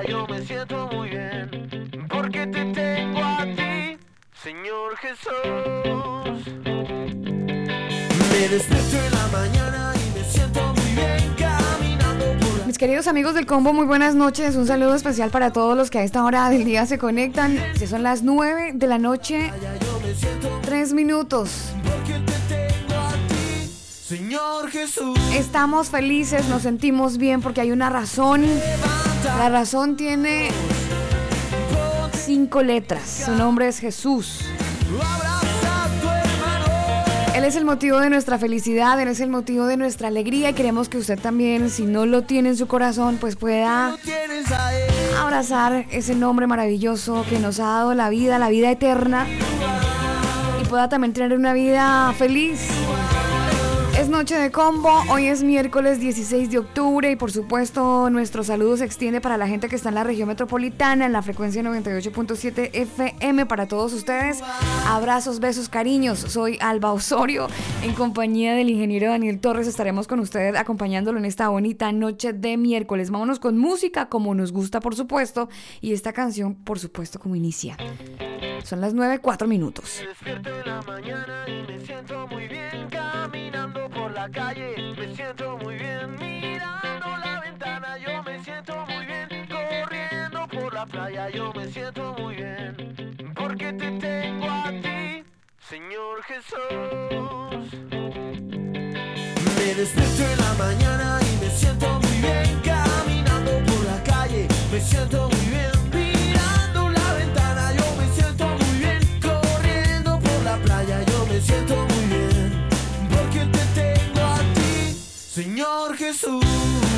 Playa. Yo me siento muy bien porque te tengo a ti, Señor Jesús. Me despierto en la mañana y me siento muy bien caminando por la Mis queridos amigos del combo, muy buenas noches. Un saludo especial para todos los que a esta hora del día se conectan. Si son las 9 de la noche, playa. Yo me siento 3 minutos. porque te tengo a ti, Señor Jesús. Estamos felices, nos sentimos bien porque hay una razón. La razón tiene cinco letras. Su nombre es Jesús. Él es el motivo de nuestra felicidad, Él es el motivo de nuestra alegría y queremos que usted también, si no lo tiene en su corazón, pues pueda abrazar ese nombre maravilloso que nos ha dado la vida, la vida eterna y pueda también tener una vida feliz. Noche de combo, hoy es miércoles 16 de octubre y por supuesto nuestro saludo se extiende para la gente que está en la región metropolitana en la frecuencia 98.7 FM para todos ustedes. Abrazos, besos, cariños. Soy Alba Osorio en compañía del ingeniero Daniel Torres. Estaremos con usted acompañándolo en esta bonita noche de miércoles. Vámonos con música como nos gusta por supuesto y esta canción por supuesto como inicia. Son las 9, 4 minutos. Me en la mañana y me siento muy bien la calle. Me siento muy bien mirando la ventana. Yo me siento muy bien corriendo por la playa. Yo me siento muy bien porque te tengo a ti, Señor Jesús. Me despierto en la mañana y me siento muy bien caminando por la calle. Me siento muy bien Señor Jesús.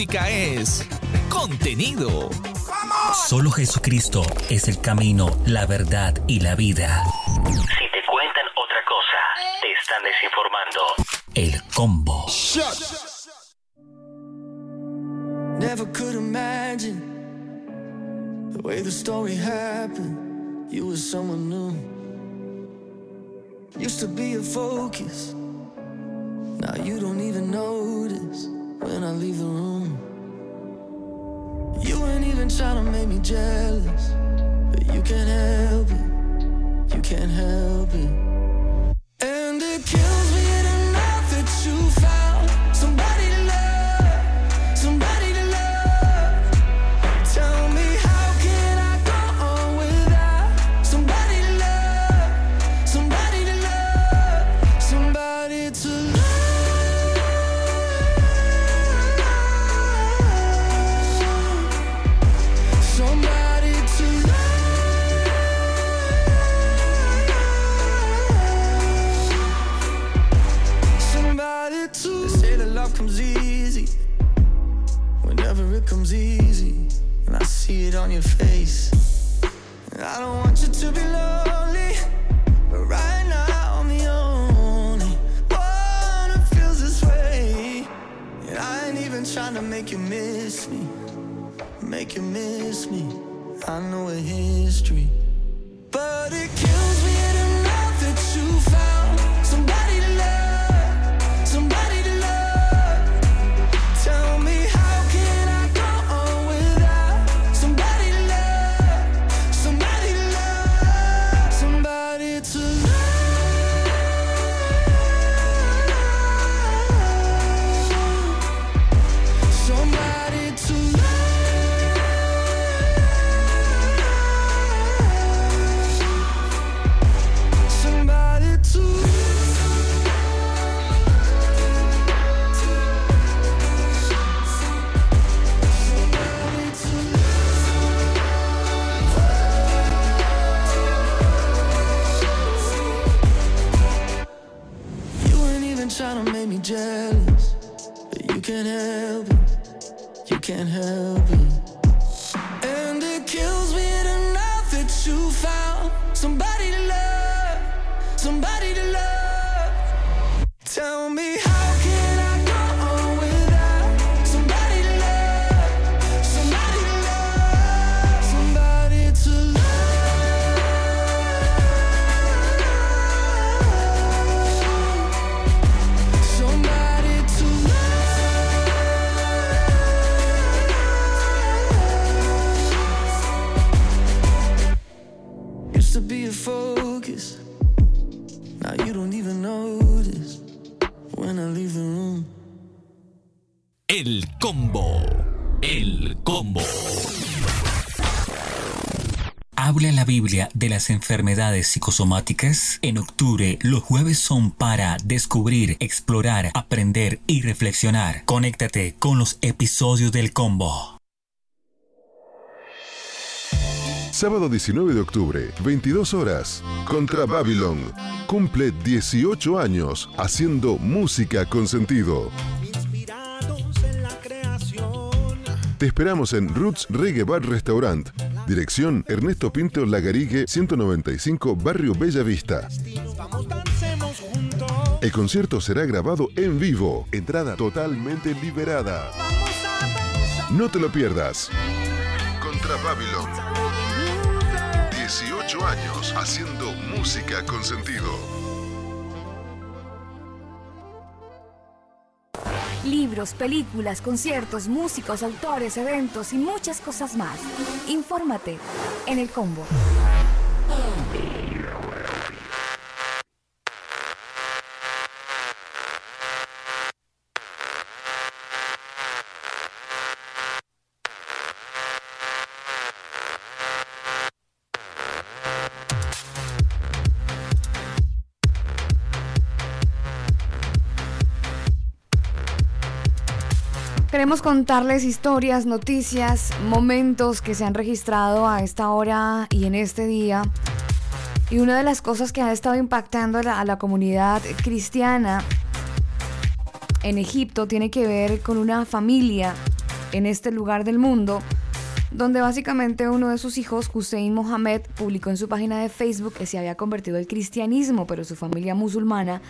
Música es contenido. Solo Jesucristo es el camino, la verdad y la vida. Si te cuentan otra cosa, te están desinformando. El combo. Never could imagine the way the story happened. You were someone new. Used to be a focus. Now you don't even notice when I leave the room. Trying to make me jealous, but you can't help it. You can't help it. See it on your face. I don't want you to be lonely, but right now I'm the only one who feels this way. And I ain't even trying to make you miss me, make you miss me. I know a history, can't help de las enfermedades psicosomáticas? En octubre, los jueves son para descubrir, explorar, aprender y reflexionar. Conéctate con los episodios del combo. Sábado 19 de octubre, 22 horas. Contra Babylon. Cumple 18 años haciendo música con sentido. Te esperamos en Roots Reggae Bar Restaurant. Dirección Ernesto Pinto Lagarigue 195 Barrio Bella Vista. El concierto será grabado en vivo. Entrada totalmente liberada. No te lo pierdas. Contra Babylon. 18 años haciendo música con sentido. Libros, películas, conciertos, músicos, autores, eventos y muchas cosas más. Infórmate en el combo. Queremos contarles historias, noticias, momentos que se han registrado a esta hora y en este día. Y una de las cosas que ha estado impactando a la, a la comunidad cristiana en Egipto tiene que ver con una familia en este lugar del mundo donde básicamente uno de sus hijos, Hussein Mohamed, publicó en su página de Facebook que se había convertido al cristianismo, pero su familia musulmana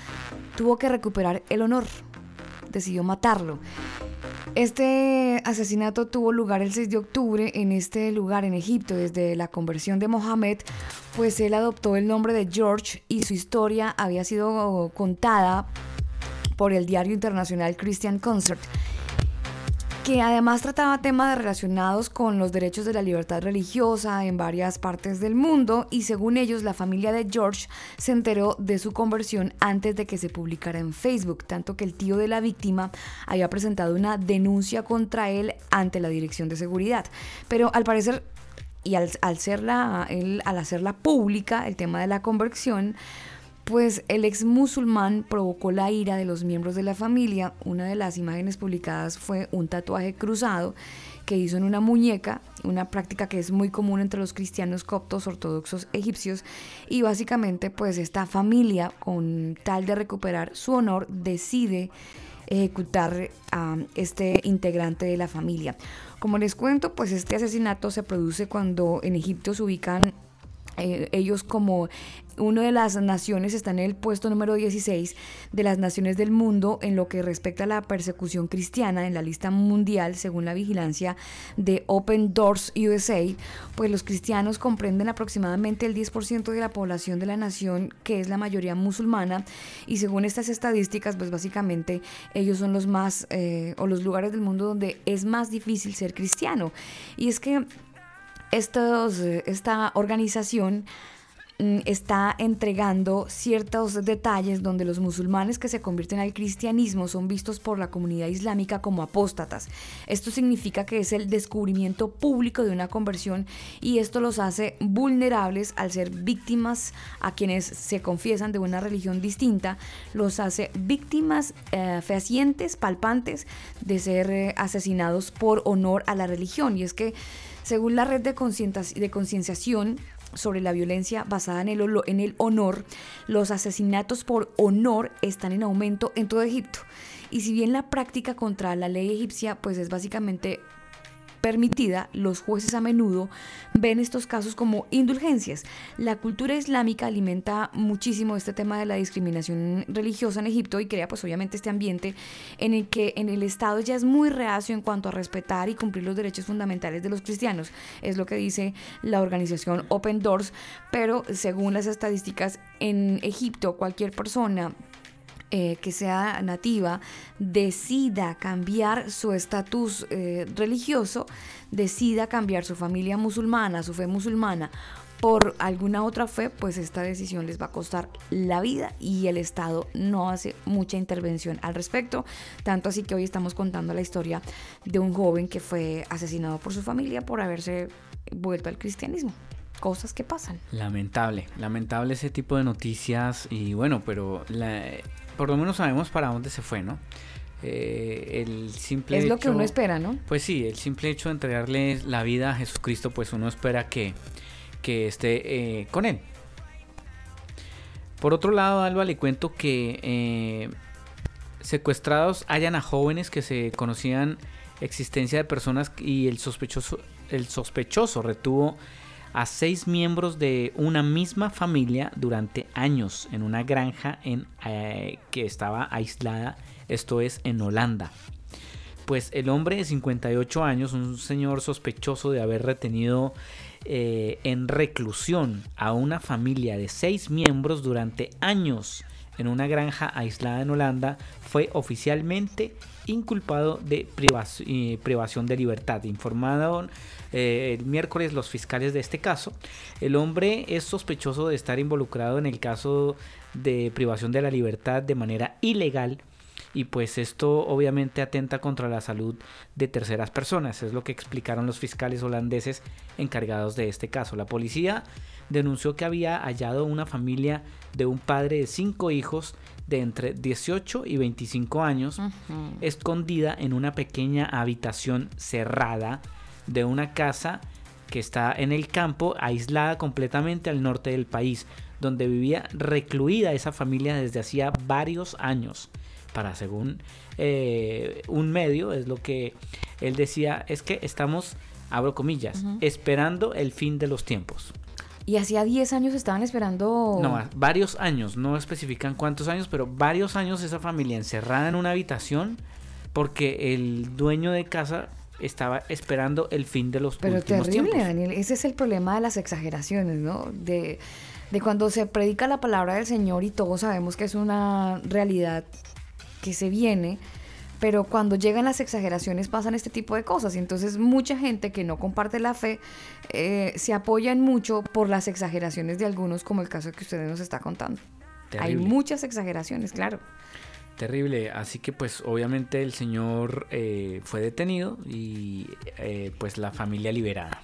tuvo que recuperar el honor. Decidió matarlo. Este asesinato tuvo lugar el 6 de octubre en este lugar en Egipto. Desde la conversión de Mohamed, pues él adoptó el nombre de George y su historia había sido contada por el diario internacional Christian Concert que además trataba temas relacionados con los derechos de la libertad religiosa en varias partes del mundo y según ellos la familia de George se enteró de su conversión antes de que se publicara en Facebook, tanto que el tío de la víctima había presentado una denuncia contra él ante la Dirección de Seguridad. Pero al parecer y al, al, al hacerla pública, el tema de la conversión, pues el ex musulmán provocó la ira de los miembros de la familia. Una de las imágenes publicadas fue un tatuaje cruzado que hizo en una muñeca, una práctica que es muy común entre los cristianos coptos ortodoxos egipcios y básicamente pues esta familia con tal de recuperar su honor decide ejecutar a este integrante de la familia. Como les cuento, pues este asesinato se produce cuando en Egipto se ubican eh, ellos como una de las naciones está en el puesto número 16 de las naciones del mundo en lo que respecta a la persecución cristiana en la lista mundial según la vigilancia de Open Doors USA, pues los cristianos comprenden aproximadamente el 10% de la población de la nación que es la mayoría musulmana y según estas estadísticas pues básicamente ellos son los más eh, o los lugares del mundo donde es más difícil ser cristiano. Y es que estos, eh, esta organización Mm, está entregando ciertos detalles donde los musulmanes que se convierten al cristianismo son vistos por la comunidad islámica como apóstatas. Esto significa que es el descubrimiento público de una conversión y esto los hace vulnerables al ser víctimas a quienes se confiesan de una religión distinta, los hace víctimas eh, fehacientes, palpantes de ser eh, asesinados por honor a la religión. Y es que según la red de concienciación, sobre la violencia basada en el, en el honor, los asesinatos por honor están en aumento en todo Egipto. Y si bien la práctica contra la ley egipcia pues es básicamente permitida, los jueces a menudo ven estos casos como indulgencias. La cultura islámica alimenta muchísimo este tema de la discriminación religiosa en Egipto y crea pues obviamente este ambiente en el que en el Estado ya es muy reacio en cuanto a respetar y cumplir los derechos fundamentales de los cristianos. Es lo que dice la organización Open Doors, pero según las estadísticas en Egipto cualquier persona eh, que sea nativa decida cambiar su estatus eh, religioso, decida cambiar su familia musulmana, su fe musulmana por alguna otra fe, pues esta decisión les va a costar la vida y el Estado no hace mucha intervención al respecto. Tanto así que hoy estamos contando la historia de un joven que fue asesinado por su familia por haberse vuelto al cristianismo cosas que pasan. Lamentable, lamentable ese tipo de noticias y bueno, pero la, por lo menos sabemos para dónde se fue, ¿no? Eh, el simple es lo que uno espera, ¿no? Pues sí, el simple hecho de entregarle la vida a Jesucristo, pues uno espera que, que esté eh, con él. Por otro lado, Alba, le cuento que eh, secuestrados hayan a jóvenes que se conocían existencia de personas y el sospechoso, el sospechoso retuvo a seis miembros de una misma familia durante años en una granja en, eh, que estaba aislada, esto es en Holanda. Pues el hombre de 58 años, un señor sospechoso de haber retenido eh, en reclusión a una familia de seis miembros durante años en una granja aislada en Holanda, fue oficialmente inculpado de eh, privación de libertad. Informado eh, el miércoles los fiscales de este caso, el hombre es sospechoso de estar involucrado en el caso de privación de la libertad de manera ilegal y pues esto obviamente atenta contra la salud de terceras personas, es lo que explicaron los fiscales holandeses encargados de este caso. La policía denunció que había hallado una familia de un padre de cinco hijos de entre 18 y 25 años, escondida en una pequeña habitación cerrada de una casa que está en el campo, aislada completamente al norte del país, donde vivía recluida esa familia desde hacía varios años. Para según eh, un medio, es lo que él decía, es que estamos abro comillas, esperando el fin de los tiempos. Y hacía 10 años estaban esperando... No, varios años, no especifican cuántos años, pero varios años esa familia encerrada en una habitación porque el dueño de casa estaba esperando el fin de los Pero últimos terrible, tiempos. Daniel. Ese es el problema de las exageraciones, ¿no? De, de cuando se predica la palabra del Señor y todos sabemos que es una realidad que se viene, pero cuando llegan las exageraciones pasan este tipo de cosas. Y entonces mucha gente que no comparte la fe eh, se apoyan mucho por las exageraciones de algunos, como el caso que usted nos está contando. Hay muchas exageraciones, claro. Terrible, así que pues obviamente el señor eh, fue detenido y eh, pues la familia liberada,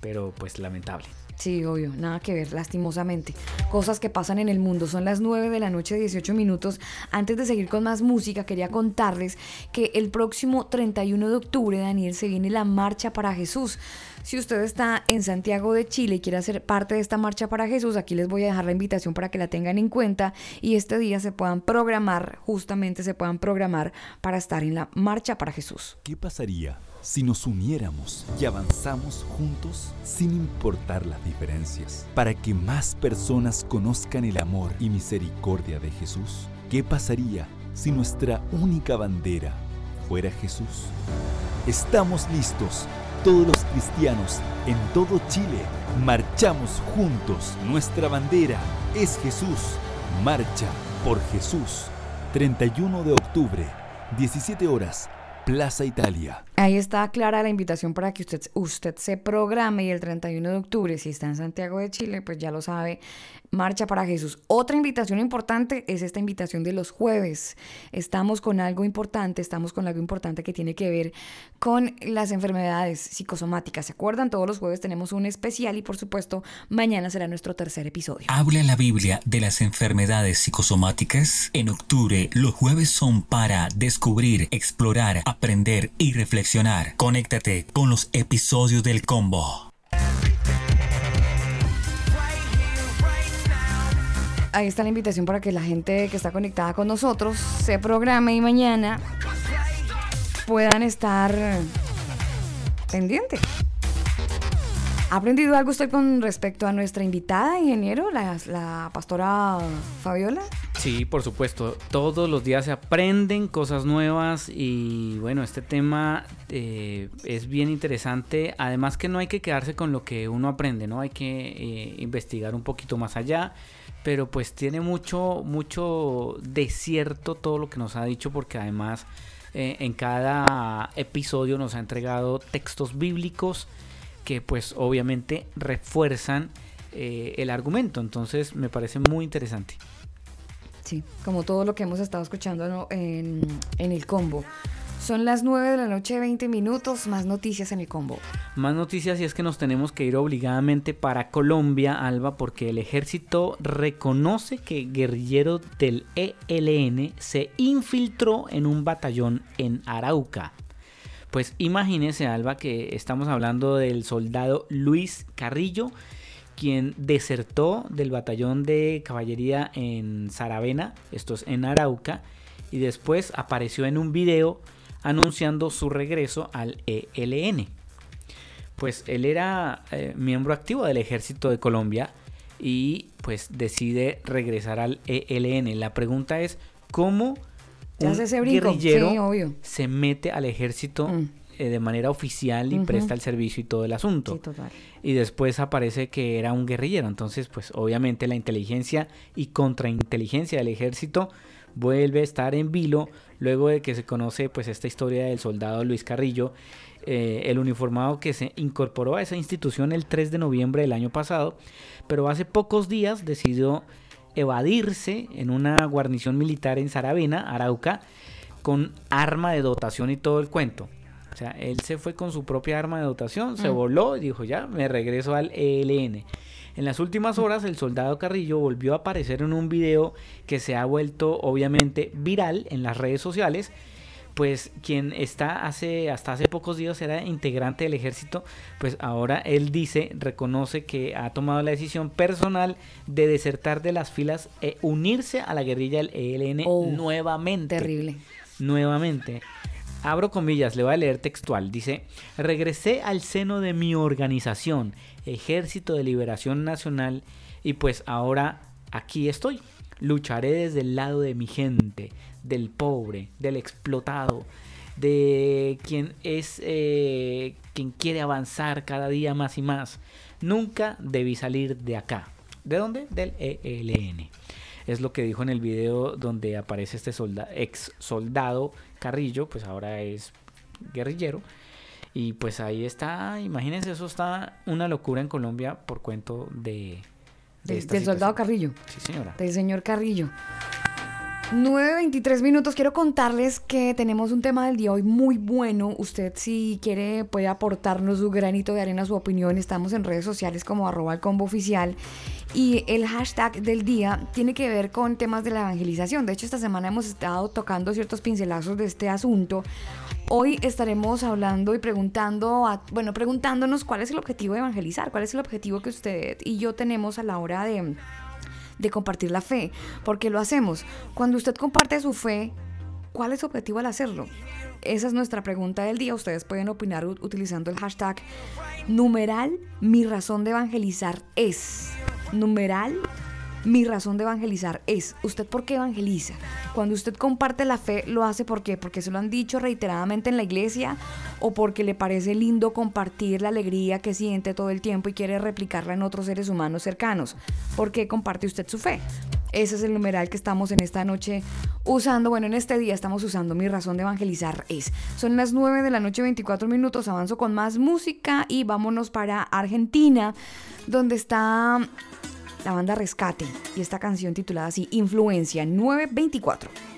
pero pues lamentable. Sí, obvio, nada que ver, lastimosamente. Cosas que pasan en el mundo. Son las 9 de la noche, 18 minutos. Antes de seguir con más música, quería contarles que el próximo 31 de octubre, Daniel, se viene la Marcha para Jesús. Si usted está en Santiago de Chile y quiere hacer parte de esta Marcha para Jesús, aquí les voy a dejar la invitación para que la tengan en cuenta y este día se puedan programar, justamente se puedan programar para estar en la Marcha para Jesús. ¿Qué pasaría si nos uniéramos y avanzamos juntos sin importar las diferencias para que más personas conozcan el amor y misericordia de Jesús? ¿Qué pasaría si nuestra única bandera fuera Jesús? Estamos listos. Todos los cristianos en todo Chile marchamos juntos. Nuestra bandera es Jesús. Marcha por Jesús. 31 de octubre, 17 horas, Plaza Italia. Ahí está clara la invitación para que usted, usted se programe y el 31 de octubre, si está en Santiago de Chile, pues ya lo sabe, Marcha para Jesús. Otra invitación importante es esta invitación de los jueves. Estamos con algo importante, estamos con algo importante que tiene que ver con las enfermedades psicosomáticas. ¿Se acuerdan? Todos los jueves tenemos un especial y por supuesto mañana será nuestro tercer episodio. Habla la Biblia de las enfermedades psicosomáticas. En octubre, los jueves son para descubrir, explorar, aprender y reflexionar. Conéctate con los episodios del combo. Ahí está la invitación para que la gente que está conectada con nosotros se programe y mañana puedan estar pendientes. ¿Ha aprendido algo usted con respecto a nuestra invitada, ingeniero, la, la pastora Fabiola? Sí, por supuesto. Todos los días se aprenden cosas nuevas y bueno, este tema eh, es bien interesante. Además que no hay que quedarse con lo que uno aprende, ¿no? Hay que eh, investigar un poquito más allá. Pero pues tiene mucho, mucho desierto todo lo que nos ha dicho porque además eh, en cada episodio nos ha entregado textos bíblicos que pues obviamente refuerzan eh, el argumento. Entonces me parece muy interesante. Sí, como todo lo que hemos estado escuchando en, en el combo. Son las 9 de la noche, 20 minutos, más noticias en el combo. Más noticias y es que nos tenemos que ir obligadamente para Colombia, Alba, porque el ejército reconoce que guerrillero del ELN se infiltró en un batallón en Arauca. Pues imagínese, Alba, que estamos hablando del soldado Luis Carrillo, quien desertó del batallón de caballería en Saravena, esto es en Arauca, y después apareció en un video anunciando su regreso al ELN. Pues él era eh, miembro activo del ejército de Colombia y pues decide regresar al ELN. La pregunta es, ¿cómo Se un brinco, guerrillero sí, se mete al ejército Mm. eh, de manera oficial y presta el servicio y todo el asunto? Sí, total. y después aparece que era un guerrillero. Entonces, pues obviamente la inteligencia y contrainteligencia del ejército vuelve a estar en vilo luego de que se conoce pues esta historia del soldado Luis Carrillo, eh, el uniformado que se incorporó a esa institución el 3 de noviembre del año pasado, pero hace pocos días decidió evadirse en una guarnición militar en Saravena, Arauca, con arma de dotación y todo el cuento. O sea, él se fue con su propia arma de dotación, se Mm. voló y dijo, ya, me regreso al ELN. En las últimas horas, el soldado Carrillo volvió a aparecer en un video que se ha vuelto obviamente viral en las redes sociales. Pues quien está hace, hasta hace pocos días era integrante del ejército, pues ahora él dice, reconoce que ha tomado la decisión personal de desertar de las filas e unirse a la guerrilla del ELN Oh, nuevamente Terrible. nuevamente. Abro comillas, le voy a leer textual. Dice, regresé al seno de mi organización, Ejército de Liberación Nacional, y pues ahora aquí estoy. Lucharé desde el lado de mi gente, del pobre, del explotado, de quien es eh, quien quiere avanzar cada día más y más. Nunca debí salir de acá. ¿De dónde? Del ELN. Es lo que dijo en el video donde aparece este ex soldado Carrillo, pues ahora es guerrillero. Y pues ahí está, imagínense, eso está una locura en Colombia por cuento de... de Del, esta del soldado. Carrillo. Sí, señora. Del señor Carrillo. 9.23 minutos. Quiero contarles que tenemos un tema del día hoy muy bueno. Usted si quiere puede aportarnos su granito de arena, su opinión. Estamos en redes sociales como arroba el combo oficial. Y el hashtag del día tiene que ver con temas de la evangelización. De hecho, esta semana hemos estado tocando ciertos pincelazos de este asunto. Hoy estaremos hablando y preguntando, a- bueno, preguntándonos cuál es el objetivo de evangelizar, cuál es el objetivo que usted y yo tenemos a la hora de de compartir la fe. porque lo hacemos? Cuando usted comparte su fe, ¿cuál es su objetivo al hacerlo? Esa es nuestra pregunta del día. Ustedes pueden opinar utilizando el hashtag numeral mi razón de evangelizar es. Numeral mi razón de evangelizar es. ¿Usted por qué evangeliza? Cuando usted comparte la fe, ¿lo hace por qué? ¿Porque se lo han dicho reiteradamente en la iglesia? ¿O porque le parece lindo compartir la alegría que siente todo el tiempo y quiere replicarla en otros seres humanos cercanos? ¿Por qué comparte usted su fe? Ese es el numeral que estamos en esta noche usando. Bueno, en este día estamos usando mi razón de evangelizar es. Son las 9 de la noche, 24 minutos. Avanzo con más música y vámonos para Argentina, donde está la banda Rescate y esta canción titulada así, Influencia 924.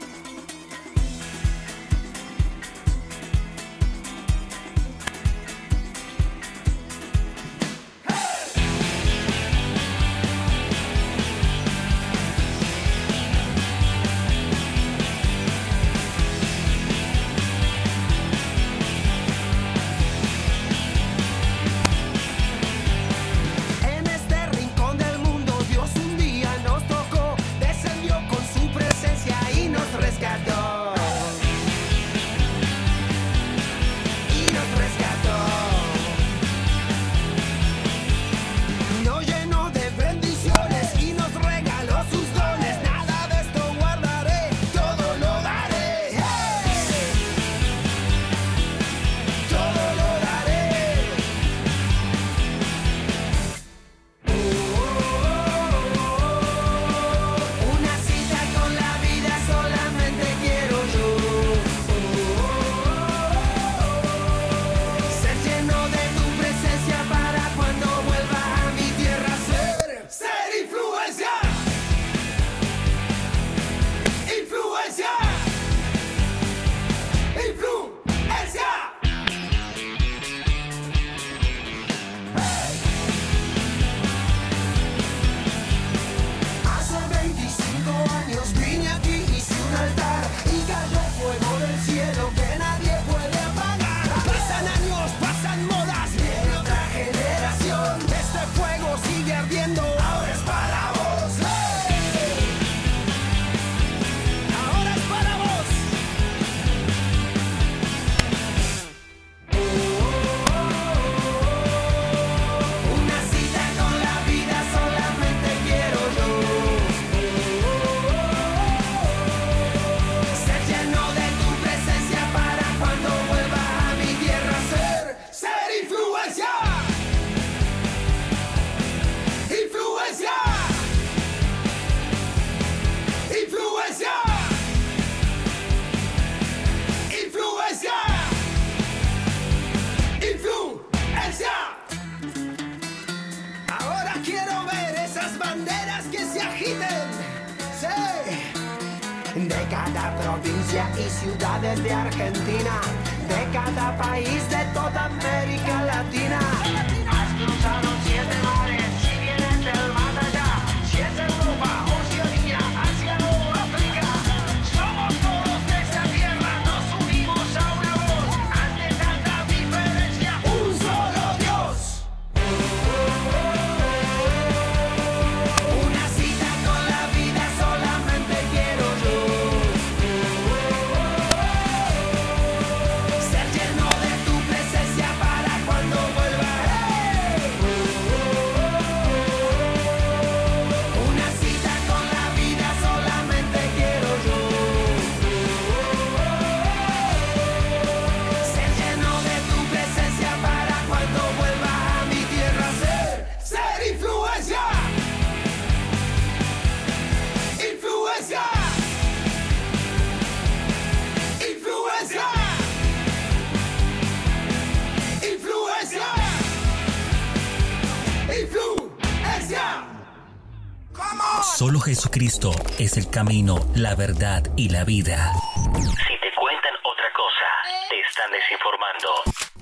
Jesucristo es el camino, la verdad y la vida. Si te cuentan otra cosa, te están desinformando.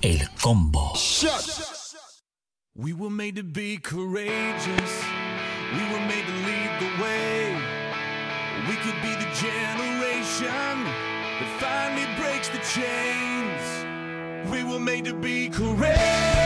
El combo. We were made to be courageous. We were made to lead the way. We could be the generation that finally breaks the chains. We were made to be courageous.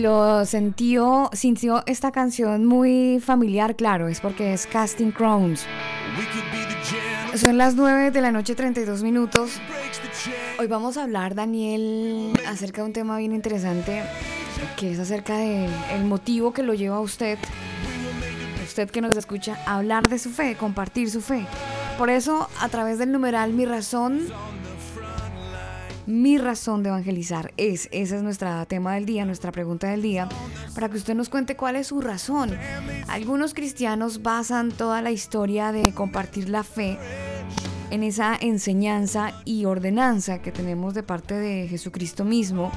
Lo sintió, sintió esta canción muy familiar, claro, es porque es Casting Crowns. Son las 9 de la noche, 32 minutos. Hoy vamos a hablar, Daniel, acerca de un tema bien interesante, que es acerca de el motivo que lo lleva a usted, usted que nos escucha, a hablar de su fe, compartir su fe. Por eso, a través del numeral Mi Razón, mi razón de evangelizar es, ese es nuestro tema del día, nuestra pregunta del día, para que usted nos cuente cuál es su razón. Algunos cristianos basan toda la historia de compartir la fe en esa enseñanza y ordenanza que tenemos de parte de Jesucristo mismo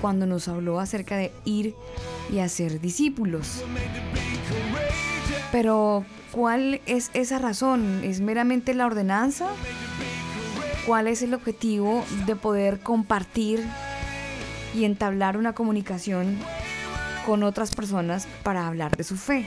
cuando nos habló acerca de ir y hacer discípulos. Pero, ¿cuál es esa razón? ¿Es meramente la ordenanza? Cuál es el objetivo de poder compartir y entablar una comunicación con otras personas para hablar de su fe.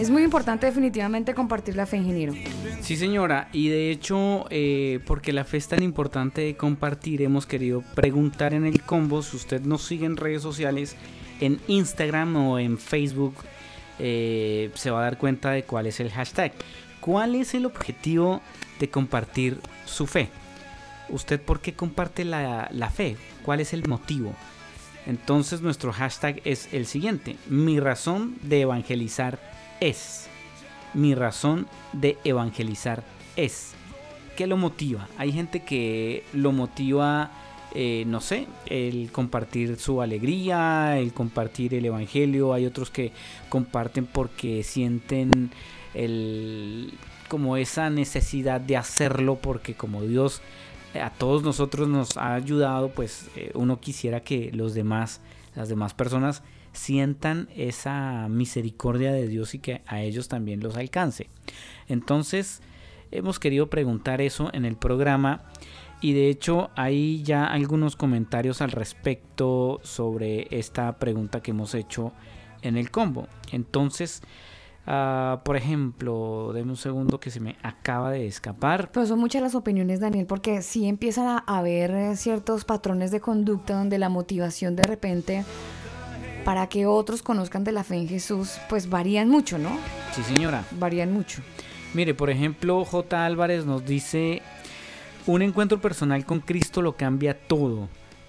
Es muy importante definitivamente compartir la fe, ingeniero. Sí, señora, y de hecho, eh, porque la fe es tan importante de compartir, hemos querido preguntar en el combo si usted nos sigue en redes sociales, en Instagram o en Facebook, eh, se va a dar cuenta de cuál es el hashtag. ¿Cuál es el objetivo de compartir su fe? ¿Usted por qué comparte la, la fe? ¿Cuál es el motivo? Entonces nuestro hashtag es el siguiente. Mi razón de evangelizar es. Mi razón de evangelizar es. ¿Qué lo motiva? Hay gente que lo motiva, eh, no sé, el compartir su alegría, el compartir el evangelio. Hay otros que comparten porque sienten el, como esa necesidad de hacerlo porque como Dios eh, a todos nosotros nos ha ayudado, pues eh, uno quisiera que los demás, las demás personas sientan esa misericordia de Dios y que a ellos también los alcance. Entonces, hemos querido preguntar eso en el programa y de hecho hay ya algunos comentarios al respecto sobre esta pregunta que hemos hecho en el combo. Entonces, ah, por ejemplo, deme un segundo que se me acaba de escapar. Pero son muchas las opiniones, Daniel, porque sí empiezan a haber eh, ciertos patrones de conducta donde la motivación de repente para que otros conozcan de la fe en Jesús, pues varían mucho, ¿no? Sí, señora. Varían mucho. Mire, por ejemplo, J. Álvarez nos dice, un encuentro personal con Cristo lo cambia todo,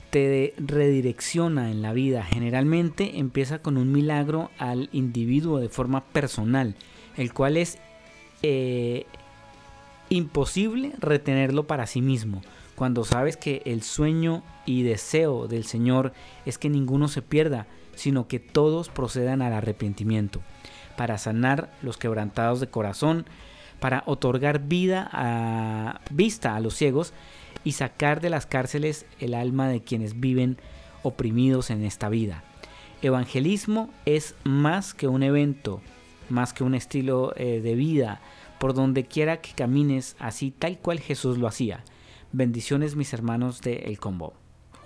te redirecciona en la vida. Generalmente empieza con un milagro al individuo de forma personal, el cual es eh, imposible retenerlo para sí mismo. Cuando sabes que el sueño y deseo del Señor es que ninguno se pierda, sino que todos procedan al arrepentimiento, para sanar los quebrantados de corazón, para otorgar vida a vista a los ciegos y sacar de las cárceles el alma de quienes viven oprimidos en esta vida. Evangelismo es más que un evento, más que un estilo eh, de vida, por donde quiera que camines, así tal cual Jesús lo hacía. Bendiciones mis hermanos de El Combo.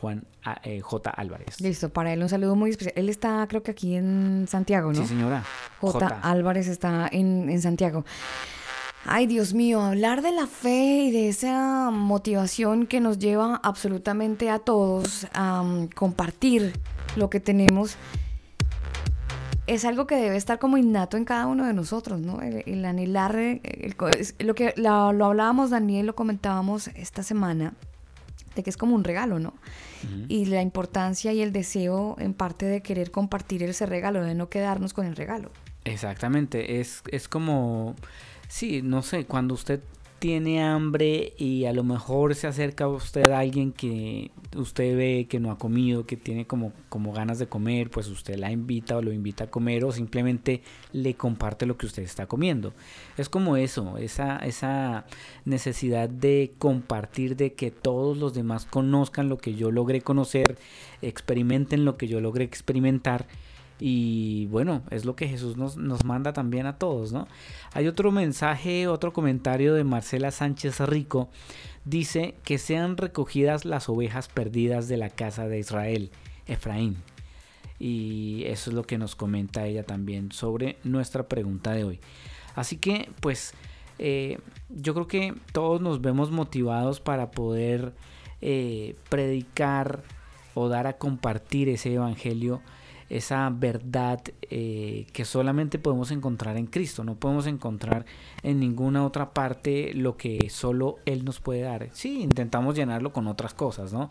Juan A- eh, J. Álvarez. Listo, para él un saludo muy especial. Él está, creo que aquí en Santiago, ¿no? Sí, señora. J. J. Álvarez está en, en Santiago. Ay, Dios mío, hablar de la fe y de esa motivación que nos lleva absolutamente a todos a mm, compartir lo que tenemos es algo que debe estar como innato en cada uno de nosotros, ¿no? El, el anhelar, eh, el es lo que la- lo hablábamos, Daniel, lo comentábamos esta semana, de que es como un regalo, ¿no? Y la importancia y el deseo en parte de querer compartir ese regalo, de no quedarnos con el regalo. Exactamente, es, es como, sí, no sé, cuando usted tiene hambre y a lo mejor se acerca a usted a alguien que usted ve que no ha comido, que tiene como, como ganas de comer, pues usted la invita o lo invita a comer o simplemente le comparte lo que usted está comiendo. Es como eso, esa, esa necesidad de compartir, de que todos los demás conozcan lo que yo logré conocer, experimenten lo que yo logré experimentar. Y bueno, es lo que Jesús nos, nos manda también a todos, ¿no? Hay otro mensaje, otro comentario de Marcela Sánchez Rico. Dice que sean recogidas las ovejas perdidas de la casa de Israel, Efraín. Y eso es lo que nos comenta ella también sobre nuestra pregunta de hoy. Así que, pues, eh, yo creo que todos nos vemos motivados para poder eh, predicar o dar a compartir ese evangelio esa verdad eh, que solamente podemos encontrar en Cristo, no podemos encontrar en ninguna otra parte lo que solo Él nos puede dar. Sí, intentamos llenarlo con otras cosas, ¿no?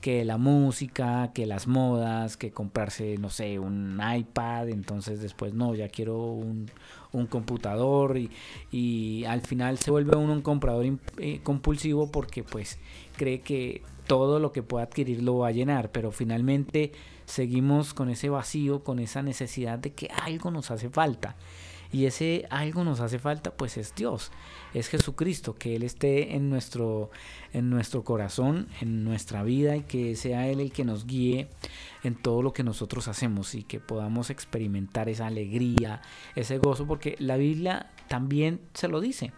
Que la música, que las modas, que comprarse, no sé, un iPad, entonces después no, ya quiero un, un computador y, y al final se vuelve uno un comprador eh, compulsivo porque pues cree que todo lo que pueda adquirir lo va a llenar, pero finalmente seguimos con ese vacío, con esa necesidad de que algo nos hace falta. Y ese algo nos hace falta, pues es Dios, es Jesucristo, que Él esté en nuestro, en nuestro corazón, en nuestra vida y que sea Él el que nos guíe en todo lo que nosotros hacemos y que podamos experimentar esa alegría, ese gozo, porque la Biblia también se lo dice.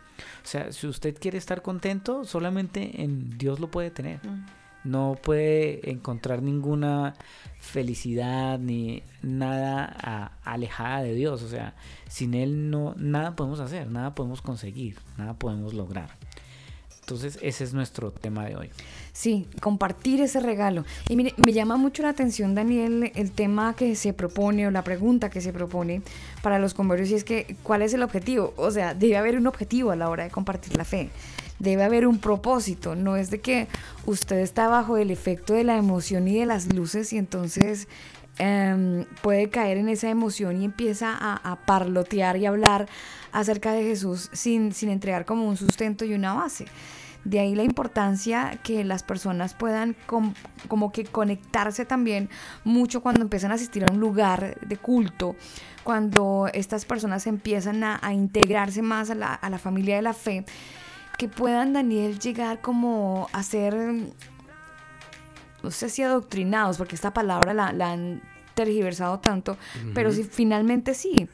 O sea, si usted quiere estar contento, solamente en Dios lo puede tener. No puede encontrar ninguna felicidad ni nada alejada de Dios. O sea, sin Él no, nada podemos hacer, nada podemos conseguir, nada podemos lograr. Entonces, ese es nuestro tema de hoy. Sí, compartir ese regalo. Y mire, me llama mucho la atención, Daniel, el tema que se propone o la pregunta que se propone para los conversos y es que, ¿cuál es el objetivo? O sea, debe haber un objetivo a la hora de compartir la fe. Debe haber un propósito. No es de que usted está bajo el efecto de la emoción y de las luces y entonces em, puede caer en esa emoción y empieza a, a parlotear y hablar acerca de Jesús sin, sin entregar como un sustento y una base. De ahí la importancia que las personas puedan com- como que conectarse también mucho cuando empiezan a asistir a un lugar de culto, cuando estas personas empiezan a, a integrarse más a la, a la familia de la fe, que puedan, Daniel, llegar como a ser, no sé si adoctrinados, porque esta palabra la, la han tergiversado tanto, pero si finalmente sí,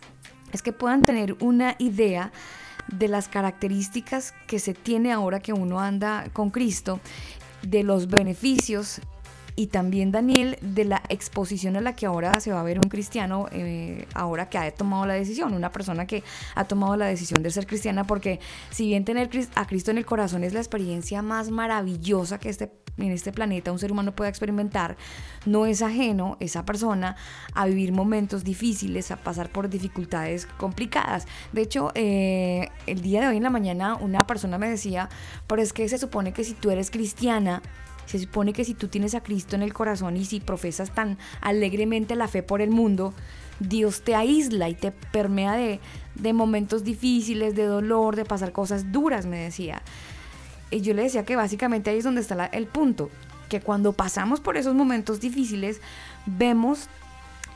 es que puedan tener una idea de las características que se tiene ahora que uno anda con Cristo, de los beneficios y también Daniel de la exposición a la que ahora se va a ver un cristiano eh, ahora que ha tomado la decisión, una persona que ha tomado la decisión de ser cristiana, porque si bien tener a Cristo en el corazón es la experiencia más maravillosa que este en este planeta un ser humano pueda experimentar, no es ajeno esa persona a vivir momentos difíciles, a pasar por dificultades complicadas. De hecho, eh, el día de hoy en la mañana una persona me decía, pero es que se supone que si tú eres cristiana, se supone que si tú tienes a Cristo en el corazón y si profesas tan alegremente la fe por el mundo, Dios te aísla y te permea de, de momentos difíciles, de dolor, de pasar cosas duras, me decía. Y yo le decía que básicamente ahí es donde está el punto, que cuando pasamos por esos momentos difíciles, vemos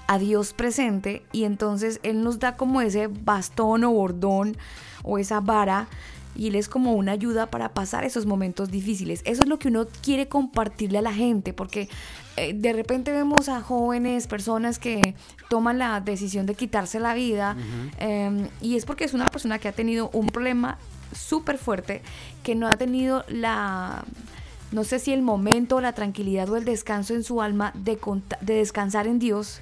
a Dios presente y entonces Él nos da como ese bastón o bordón o esa vara y Él es como una ayuda para pasar esos momentos difíciles. Eso es lo que uno quiere compartirle a la gente porque eh, de repente vemos a jóvenes, personas que toman la decisión de quitarse la vida eh, y es porque es una persona que ha tenido un problema súper fuerte, que no ha tenido la no sé si el momento, la tranquilidad o el descanso en su alma de, de descansar en Dios,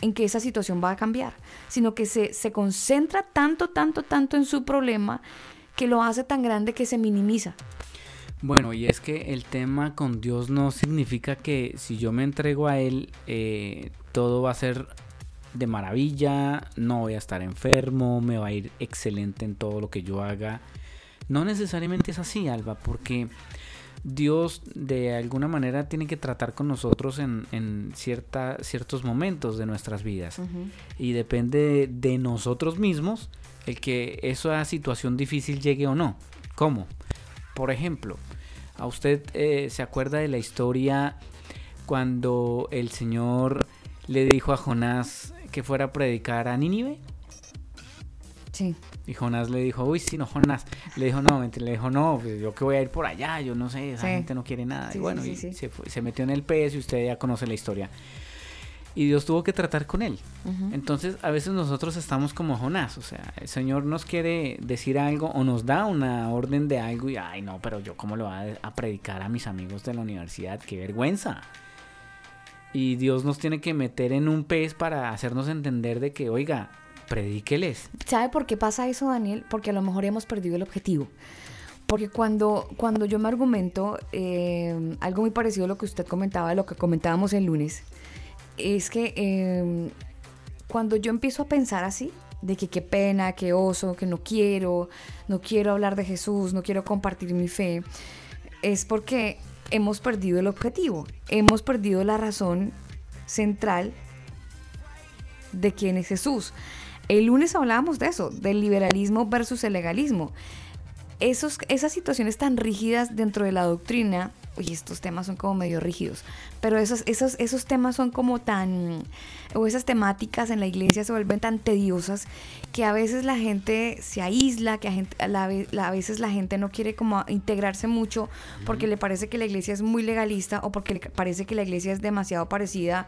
en que esa situación va a cambiar, sino que se, se concentra tanto, tanto, tanto en su problema que lo hace tan grande que se minimiza. Bueno, y es que el tema con Dios no significa que si yo me entrego a Él, eh, todo va a ser de maravilla, no voy a estar enfermo, me va a ir excelente en todo lo que yo haga. No necesariamente es así, Alba, porque Dios de alguna manera tiene que tratar con nosotros en, en cierta, ciertos momentos de nuestras vidas. Y depende de, de nosotros mismos el que esa situación difícil llegue o no. ¿Cómo? Por ejemplo, ¿a usted eh, se acuerda de la historia cuando el Señor le dijo a Jonás que fuera a predicar a Nínive? Sí. Y Jonás le dijo, uy, sí, no, Jonás. Le dijo, no, le dijo, no, pues yo que voy a ir por allá, yo no sé, esa Sí. gente no quiere nada. Sí, y bueno, sí, y. Se, fue- se metió en el pez y usted ya conoce la historia. Y Dios tuvo que tratar con él. Entonces, a veces nosotros estamos como Jonás, o sea, el Señor nos quiere decir algo o nos da una orden de algo y, ay, no, pero yo cómo lo voy a, a predicar a mis amigos de la universidad, qué vergüenza. Y Dios nos tiene que meter en un pez para hacernos entender de que, oiga, predíqueles. ¿Sabe por qué pasa eso, Daniel? Porque a lo mejor hemos perdido el objetivo. Porque cuando, cuando yo me argumento, eh, algo muy parecido a lo que usted comentaba, de lo que comentábamos el lunes, es que eh, cuando yo empiezo a pensar así, de que qué pena, qué oso, que no quiero, no quiero hablar de Jesús, no quiero compartir mi fe, es porque hemos perdido el objetivo, hemos perdido la razón central de quién es Jesús. El lunes hablábamos de eso, del liberalismo versus el legalismo. esos, esas situaciones tan rígidas dentro de la doctrina, oye, estos temas son como medio rígidos, pero esos, esos, esos temas son como tan, o esas temáticas en la iglesia se vuelven tan tediosas que a veces la gente se aísla, que a, gente, a, la a veces la gente no quiere como integrarse mucho porque le parece que la iglesia es muy legalista o porque le parece que la iglesia es demasiado parecida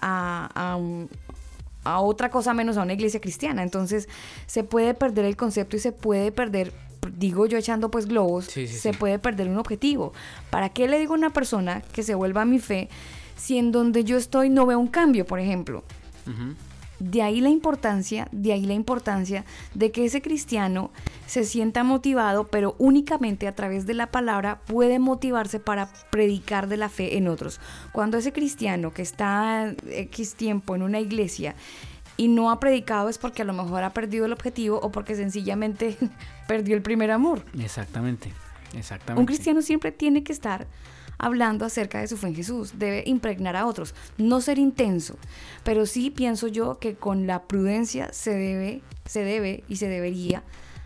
a, a un- a otra cosa menos a una iglesia cristiana. Entonces se puede perder el concepto y se puede perder, digo yo echando pues globos, Sí, sí, se sí. puede perder un objetivo. ¿Para qué le digo a una persona que se vuelva a mi fe si en donde yo estoy no veo un cambio, por ejemplo? De ahí la importancia, de ahí la importancia de que ese cristiano se sienta motivado, pero únicamente a través de la palabra puede motivarse para predicar de la fe en otros. Cuando ese cristiano que está X tiempo en una iglesia y no ha predicado es porque a lo mejor ha perdido el objetivo o porque sencillamente perdió el primer amor. Exactamente, exactamente. Un cristiano siempre tiene que estar hablando acerca de su fe en Jesús, debe impregnar a otros, no ser intenso, pero sí pienso yo que con la prudencia se debe, se debe y se debería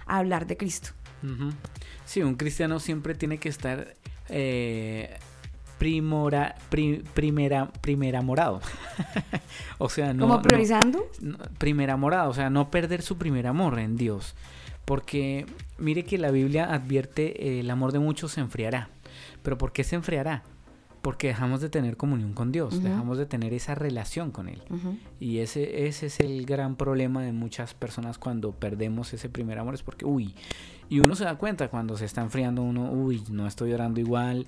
hablar de Cristo. Sí, un cristiano siempre tiene que estar eh, primora, pri- primera, primera morado. o sea, no. ¿Como priorizando? no, primer amorado, o sea, no perder su primer amor en Dios. Porque mire que la Biblia advierte eh, el amor de muchos se enfriará. Pero ¿por qué se enfriará? Porque dejamos de tener comunión con Dios, dejamos de tener esa relación con Él. Y ese, ese es el gran problema de muchas personas cuando perdemos ese primer amor, es porque, uy, y uno se da cuenta cuando se está enfriando uno, uy, no estoy orando igual,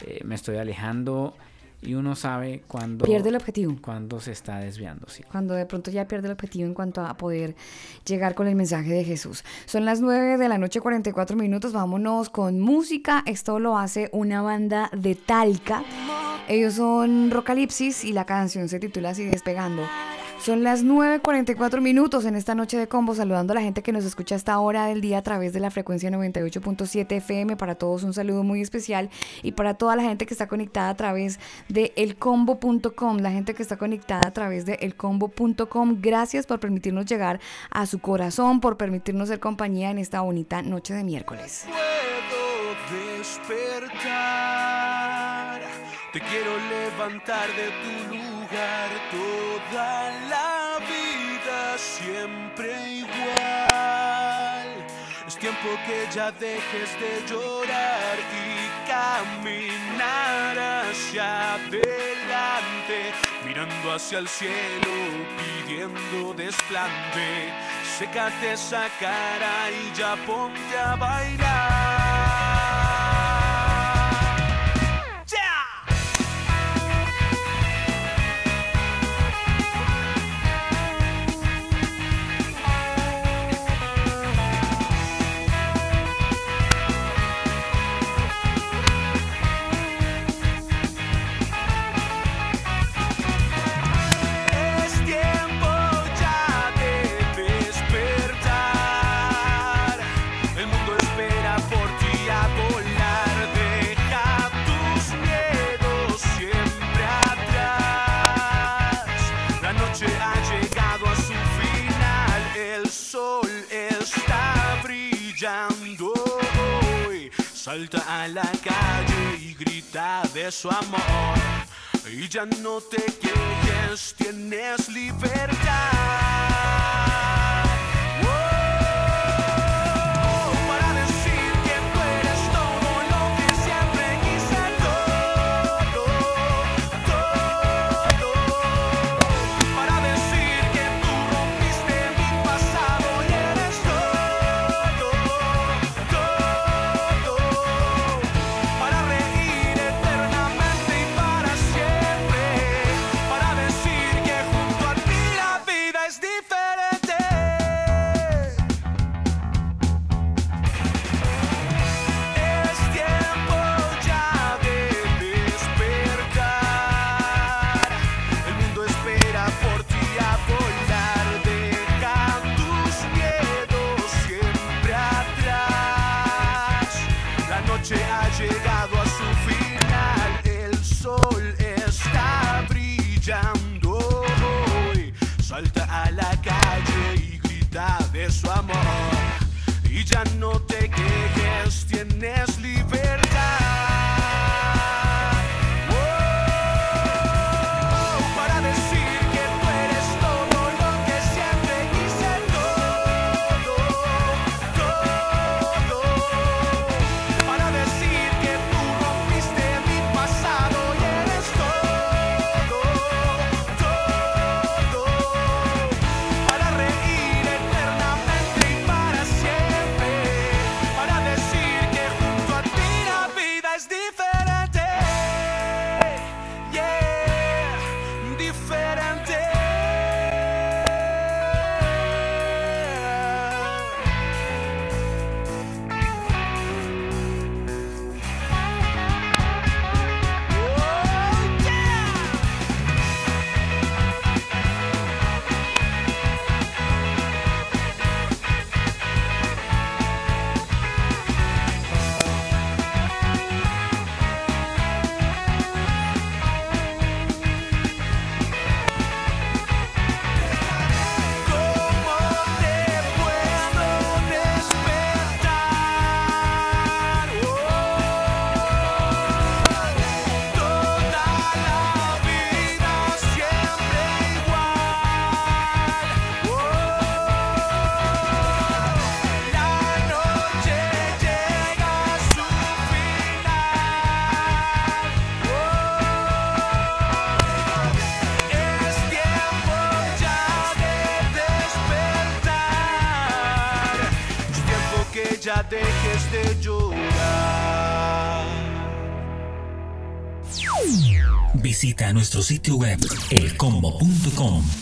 eh, me estoy alejando, y uno sabe cuando, Pierde el objetivo. cuando se está desviando, sí. Cuando de pronto ya pierde el objetivo en cuanto a poder llegar con el mensaje de Jesús. Son las 9 de la noche, 44 minutos. Vámonos con música. Esto lo hace una banda de Talca. Ellos son Rocalipsis y la canción se titula así Despegando. Son las 9.44 minutos en esta noche de combo, saludando a la gente que nos escucha a esta hora del día a través de la frecuencia 98.7 FM. Para todos un saludo muy especial y para toda la gente que está conectada a través de elcombo.com, la gente que está conectada a través de elcombo.com. Gracias por permitirnos llegar a su corazón, por permitirnos ser compañía en esta bonita noche de miércoles. puedo despertar. Te quiero levantar de tu lugar toda la vida, siempre igual. Es tiempo que ya dejes de llorar y caminar hacia adelante, mirando hacia el cielo, pidiendo desplante. Sécate esa cara y ya ponte a bailar. Salta a la calle y grita de su amor. Y ya no te quejes, tienes libertad. elcombo.com.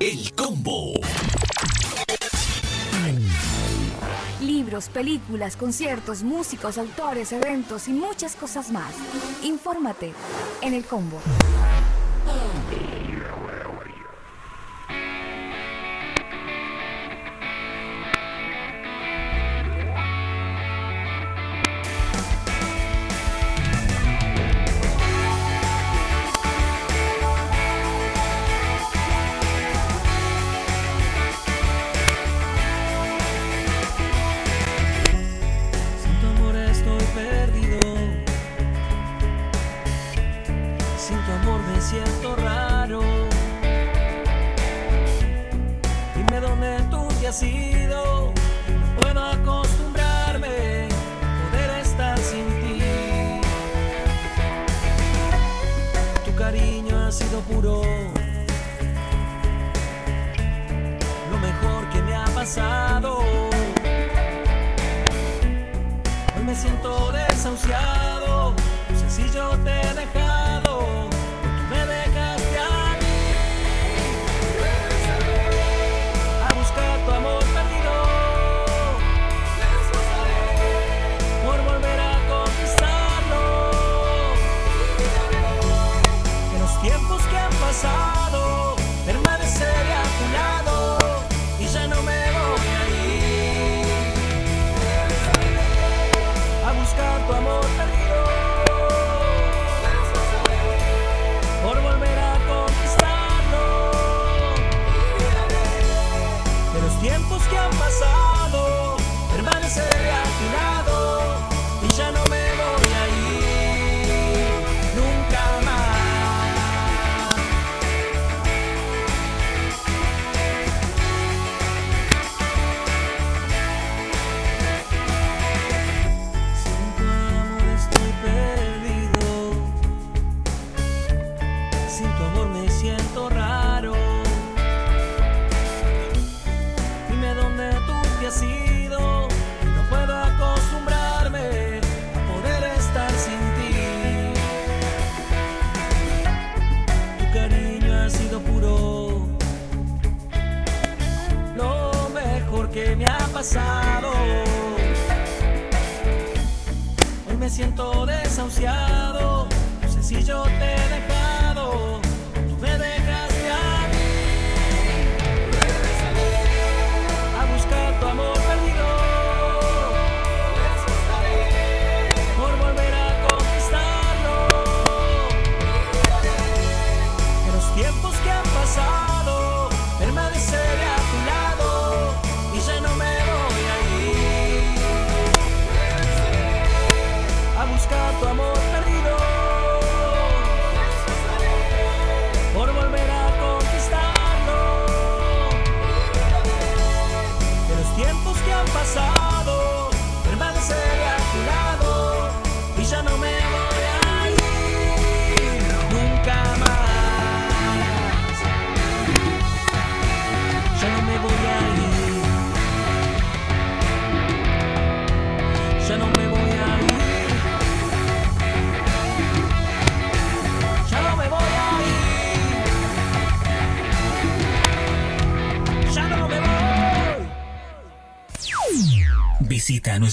El combo. Libros, películas, conciertos, músicos, autores, eventos y muchas cosas más. Infórmate en el combo.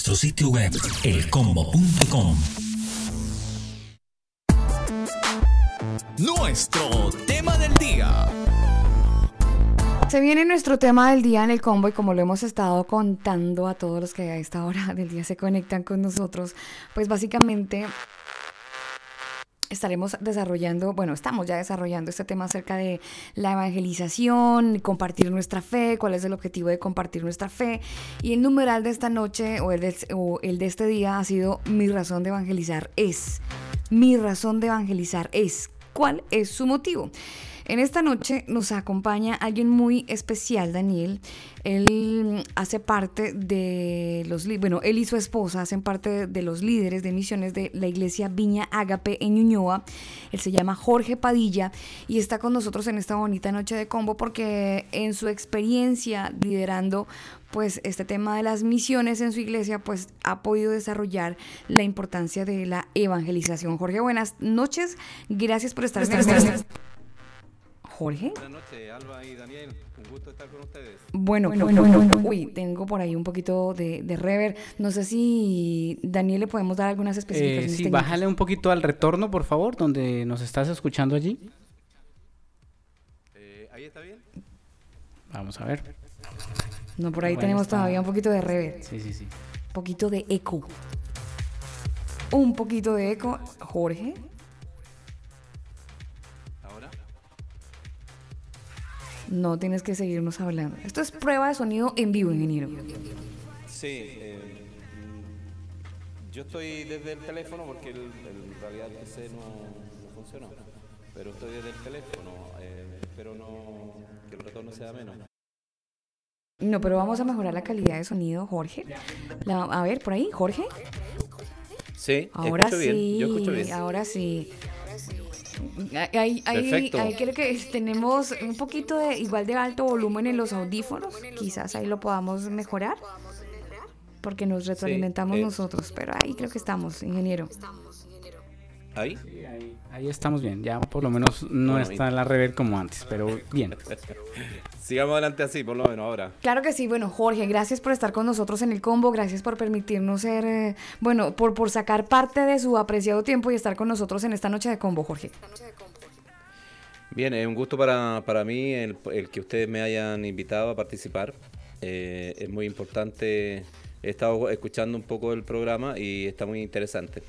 Nuestro sitio web elcombo.com. Nuestro tema del día. Se viene nuestro tema del día en el combo y como lo hemos estado contando a todos los que a esta hora del día se conectan con nosotros, pues básicamente estaremos desarrollando, bueno, estamos ya desarrollando este tema acerca de la evangelización, compartir nuestra fe, cuál es el objetivo de compartir nuestra fe. Y el numeral de esta noche o el de, o el de este día ha sido mi razón de evangelizar es. Mi razón de evangelizar es. ¿Cuál es su motivo? En esta noche nos acompaña alguien muy especial, Daniel. Él hace parte de los, bueno, él y su esposa hacen parte de los líderes de misiones de la iglesia Viña Ágape en Ñuñoa. Él se llama Jorge Padilla y está con nosotros en esta bonita noche de combo porque en su experiencia liderando pues este tema de las misiones en su iglesia pues ha podido desarrollar la importancia de la evangelización. Jorge, buenas noches. Gracias por estar en Jorge. Buenas noches, Alba y Daniel. Un gusto estar con ustedes. Bueno, bueno, bueno, uy, tengo por ahí un poquito de, de rever. No sé si Daniel le podemos dar algunas Eh, especificaciones. sí, técnicas. bájale un poquito al retorno, por favor, donde nos estás escuchando allí. Eh, ¿Ahí está bien? Vamos a ver. No, por ahí Bueno, tenemos está. todavía un poquito de rever. Sí, sí, sí. Un poquito de eco. Un poquito de eco. Jorge. No tienes que seguirnos hablando. Esto es prueba de sonido en vivo, ingeniero. Sí. eh, yo estoy desde el teléfono porque el, el- en realidad el PC no, no funcionó. Pero estoy desde el teléfono. eh, espero no, que el retorno sea menos. No, pero vamos a mejorar la calidad de sonido, Jorge. La- a ver, por ahí, Jorge. Sí, Ahora escucho sí, bien. Yo escucho bien. ahora sí. Ahí, ahí, ahí creo que tenemos un poquito de igual de alto volumen en los audífonos. Quizás ahí lo podamos mejorar. Porque nos retroalimentamos eh. nosotros. Pero ahí creo que estamos, ingeniero. ¿Ahí? ahí, ahí estamos bien. Ya por lo menos no Bueno, está la rever como antes, pero bien. Sigamos adelante así, por lo menos ahora. Claro que sí, bueno, Jorge, gracias por estar con nosotros en el combo, gracias por permitirnos ser, eh, bueno, por, por sacar parte de su apreciado tiempo y estar con nosotros en esta noche de combo, Jorge. Bien, es un gusto para, para mí el, el que ustedes me hayan invitado a participar. Eh, es muy importante. He estado escuchando un poco el programa y está muy interesante.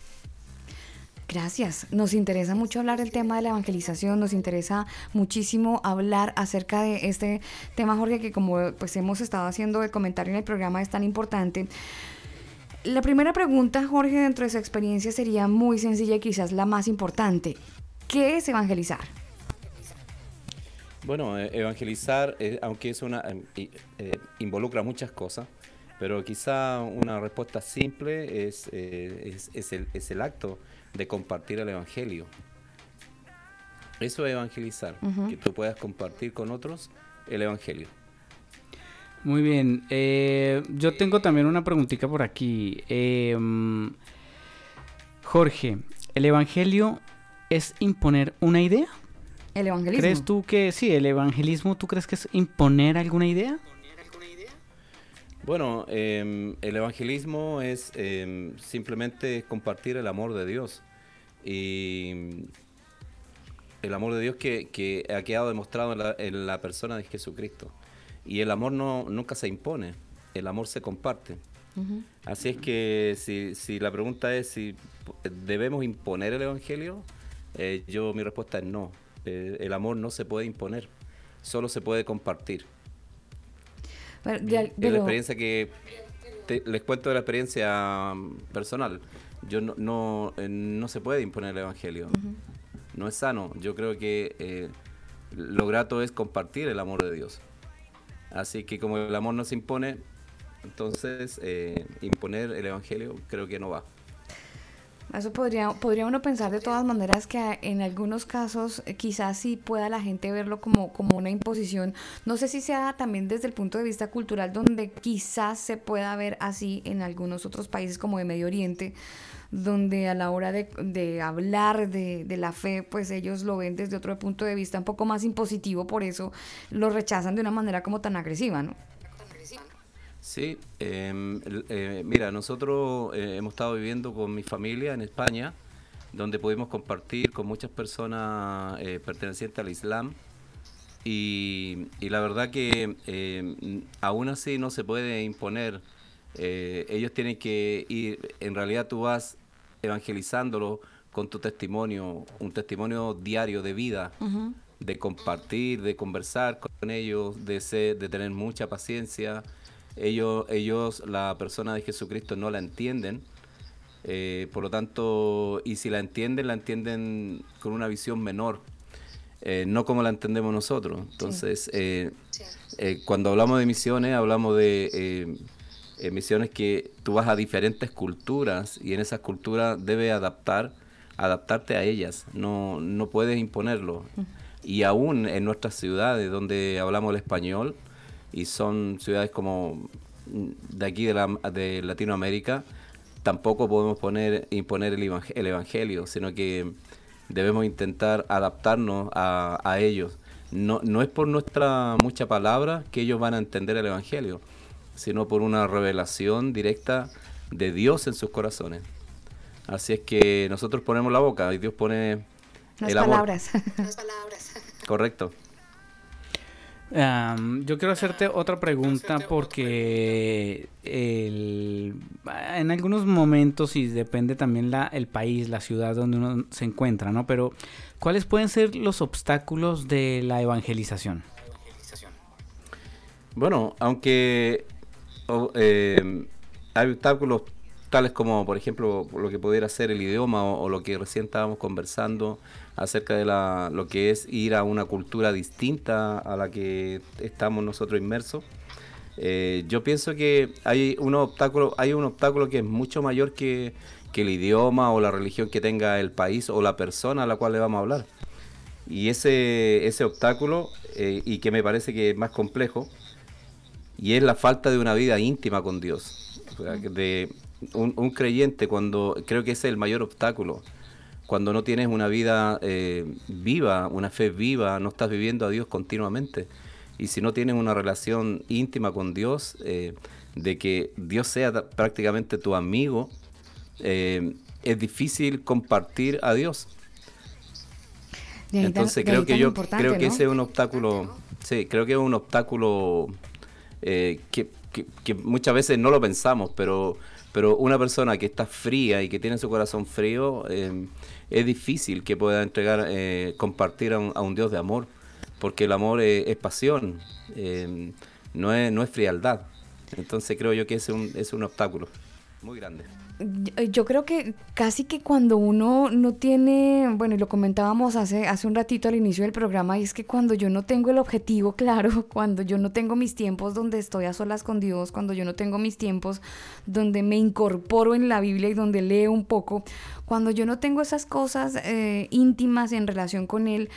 Gracias. Nos interesa mucho hablar del tema de la evangelización, nos interesa muchísimo hablar acerca de este tema, Jorge, que como pues hemos estado haciendo el comentario en el programa es tan importante. La primera pregunta, Jorge, dentro de su experiencia sería muy sencilla y quizás la más importante. ¿Qué es evangelizar? Bueno, eh, evangelizar, aunque es una i- eh, involucra muchas cosas, pero quizá una respuesta simple es, eh, es el, es el acto de compartir el evangelio. Eso es evangelizar, que tú puedas compartir con otros el evangelio. Muy bien. eh, yo tengo también una preguntita por aquí. Eh, Jorge, ¿el Evangelio es imponer una idea? El evangelismo. ¿Crees tú que sí, el evangelismo, tú crees que es imponer alguna idea? Bueno, em, el evangelismo es em, simplemente compartir el amor de Dios. Y el amor de Dios que, que ha quedado demostrado en la, en la persona de Jesucristo. Y el amor no, nunca se impone, el amor se comparte. Así es que si, si la pregunta es si debemos imponer el Evangelio, eh, yo mi respuesta es no. Eh, el amor no se puede imponer, solo se puede compartir. La experiencia que te- les cuento de la experiencia mm, personal. Yo no, no, eh, no se puede imponer el evangelio. No es sano. Yo creo que eh, lo grato es compartir el amor de Dios. Así que como el amor no se impone, entonces eh, imponer el evangelio creo que no va. Eso podría, podría uno pensar de todas maneras que en algunos casos eh, quizás sí pueda la gente verlo como, como una imposición. No sé si sea también desde el punto de vista cultural donde quizás se pueda ver así en algunos otros países como de Medio Oriente, donde a la hora de, de hablar de, de la fe, pues ellos lo ven desde otro punto de vista un poco más impositivo, por eso lo rechazan de una manera como tan agresiva, ¿no? Sí, em, eh, mira, nosotros eh, hemos estado viviendo con mi familia en España, donde pudimos compartir con muchas personas eh, pertenecientes al Islam. Y, y la verdad que em, aún así no se puede imponer. eh, ellos tienen que ir, en realidad tú vas evangelizándolo con tu testimonio, un testimonio diario de vida de compartir, de conversar con ellos, de ser, de tener mucha paciencia. Ellos, ellos, la persona de Jesucristo no la entienden. eh, por lo tanto, y si la entienden, la entienden con una visión menor, eh, no como la entendemos nosotros. Entonces, eh, cuando hablamos de misiones, hablamos de misiones que tú vas a diferentes culturas y en esas culturas debes adaptar, adaptarte a ellas, no, no puedes imponerlo. Y aún en nuestras ciudades donde hablamos el español, y son ciudades como mm, de aquí de, la, de Latinoamérica, tampoco podemos poner, imponer el, evang- el evangelio, sino que debemos intentar adaptarnos a, a ellos. No, no es por nuestra mucha palabra que ellos van a entender el evangelio, sino por una revelación directa de Dios en sus corazones. Así es que nosotros ponemos la boca y Dios pone Las el amor. palabras. Correcto. Yo quiero hacerte otra pregunta porque el- en algunos momentos y depende también la, el país, la ciudad donde uno se encuentra, ¿no? Pero ¿cuáles pueden ser los obstáculos de la evangelización? Bueno, aunque eh, hay obstáculos tales como, por ejemplo, lo que pudiera ser el idioma o, lo que recién estábamos conversando acerca de la, lo que es ir a una cultura distinta a la que estamos nosotros inmersos. Eh, yo pienso que hay un obstáculo, hay un obstáculo que es mucho mayor que, que el idioma o la religión que tenga el país o la persona a la cual le vamos a hablar. Y ese, ese obstáculo, eh, y que me parece que es más complejo, y es la falta de una vida íntima con Dios. De un, un creyente cuando creo que ese es el mayor obstáculo. Cuando no tienes una vida eh, viva, una fe viva, no estás viviendo a Dios continuamente. Y si no tienes una relación íntima con Dios, eh, de que Dios sea prácticamente tu amigo, eh, es difícil compartir a Dios. Tan- Entonces creo que yo creo que ¿no? ese es un obstáculo, sí, creo que es un obstáculo eh, que, que- que muchas veces no lo pensamos, pero pero una persona que está fría y que tiene su corazón frío eh, es difícil que pueda entregar, eh, compartir a un, a un Dios de amor, porque el amor es, es pasión, eh, no es no es frialdad. Entonces creo yo que es un, es un obstáculo muy grande. Yo- creo que casi que cuando uno no tiene, bueno, y lo comentábamos hace, hace un ratito al inicio del programa, y es que cuando yo no tengo el objetivo claro, cuando yo no tengo mis tiempos donde estoy a solas con Dios, cuando yo no tengo mis tiempos donde me incorporo en la Biblia y donde leo un poco, cuando yo no tengo esas cosas eh, íntimas en relación con Él,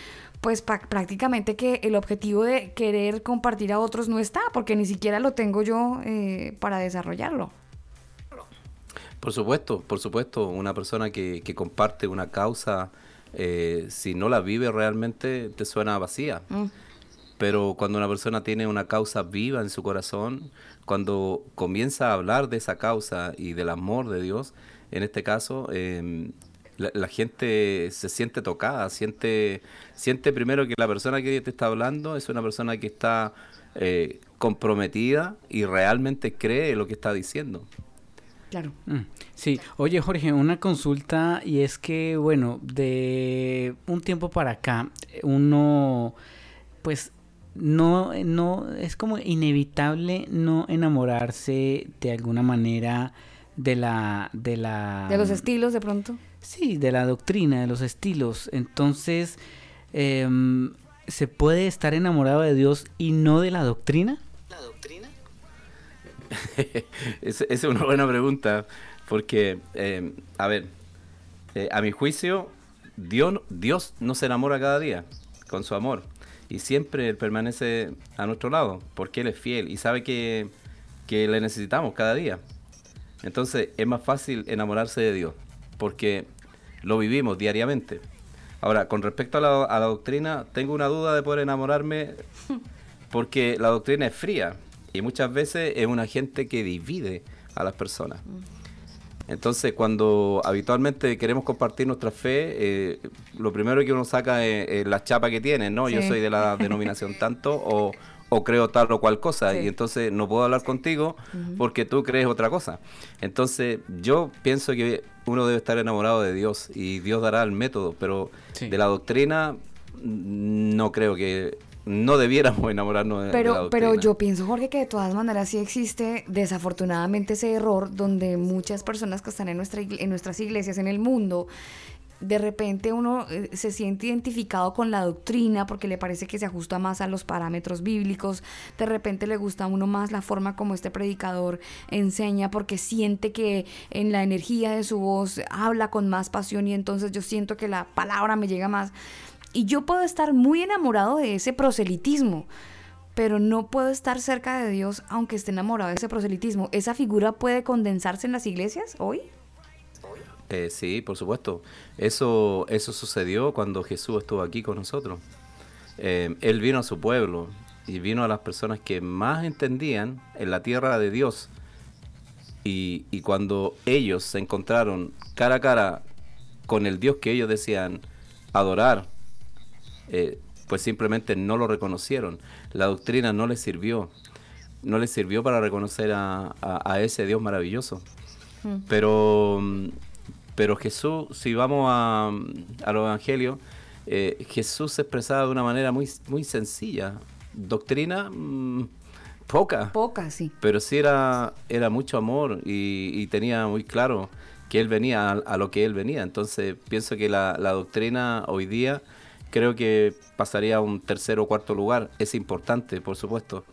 pues prácticamente que el objetivo de querer compartir a otros no está, porque ni siquiera lo tengo yo eh, para desarrollarlo. Por supuesto, por supuesto, una persona que, que comparte una causa, eh, si no la vive realmente, te suena vacía. Mm. pero cuando una persona tiene una causa viva en su corazón, cuando comienza a hablar de esa causa y del amor de Dios, en este caso, eh, la, la gente se siente tocada, siente, siente primero que la persona que te está hablando es una persona que está eh, comprometida y realmente cree lo que está diciendo. Claro. Mm, Sí, oye Jorge, una consulta y es que, bueno, de un tiempo para acá, uno, pues, no, no, es como inevitable no enamorarse de alguna manera de la, de la... De los estilos, de pronto. Sí, de la doctrina, de los estilos. Entonces, em, ¿se puede estar enamorado de Dios y no de la doctrina? Esa es una buena pregunta, porque, eh, a ver, eh, a mi juicio, Dios, Dios nos enamora cada día con su amor y siempre Él permanece a nuestro lado, porque Él es fiel y sabe que, que le necesitamos cada día. Entonces es más fácil enamorarse de Dios, porque lo vivimos diariamente. Ahora, con respecto a la, a la doctrina, tengo una duda de poder enamorarme porque la doctrina es fría y muchas veces es un agente que divide a las personas. Entonces, cuando habitualmente queremos compartir nuestra fe, eh, lo primero que uno saca es, es la chapa que tiene, ¿no? Yo soy de la denominación tanto o, o creo tal o cual cosa Sí. y entonces no puedo hablar contigo porque tú crees otra cosa. Entonces, yo pienso que uno debe estar enamorado de Dios y Dios dará el método, pero de la doctrina no creo que no debiéramos enamorarnos de, de la Pero, pero yo pienso, Jorge, que de todas maneras sí existe desafortunadamente ese error donde muchas personas que están en, nuestra, en nuestras iglesias, en el mundo, de repente uno eh, se siente identificado con la doctrina porque le parece que se ajusta más a los parámetros bíblicos, de repente le gusta a uno más la forma como este predicador enseña porque siente que en la energía de su voz habla con más pasión y entonces yo siento que la palabra me llega más. Y yo puedo estar muy enamorado de ese proselitismo, pero no puedo estar cerca de Dios aunque esté enamorado de ese proselitismo. ¿Esa figura puede condensarse en las iglesias hoy? Eh, sí, por supuesto. Eso, eso sucedió cuando Jesús estuvo aquí con nosotros. Eh, él vino a su pueblo y vino a las personas que más entendían en la tierra de Dios. Y, y cuando ellos se encontraron cara a cara con el Dios que ellos decían adorar, eh, pues simplemente no lo reconocieron. La doctrina no les sirvió. No les sirvió para reconocer a- a- a ese Dios maravilloso. Pero, mm, pero Jesús, si vamos a, a los evangelios, eh, Jesús se expresaba de una manera muy, muy sencilla. Doctrina, mm, poca. Poca, sí. Pero sí era, era mucho amor y, y tenía muy claro que él venía a, a lo que él venía. Entonces pienso que la, la doctrina hoy día creo que pasaría a un tercer o cuarto lugar. Es importante, por supuesto.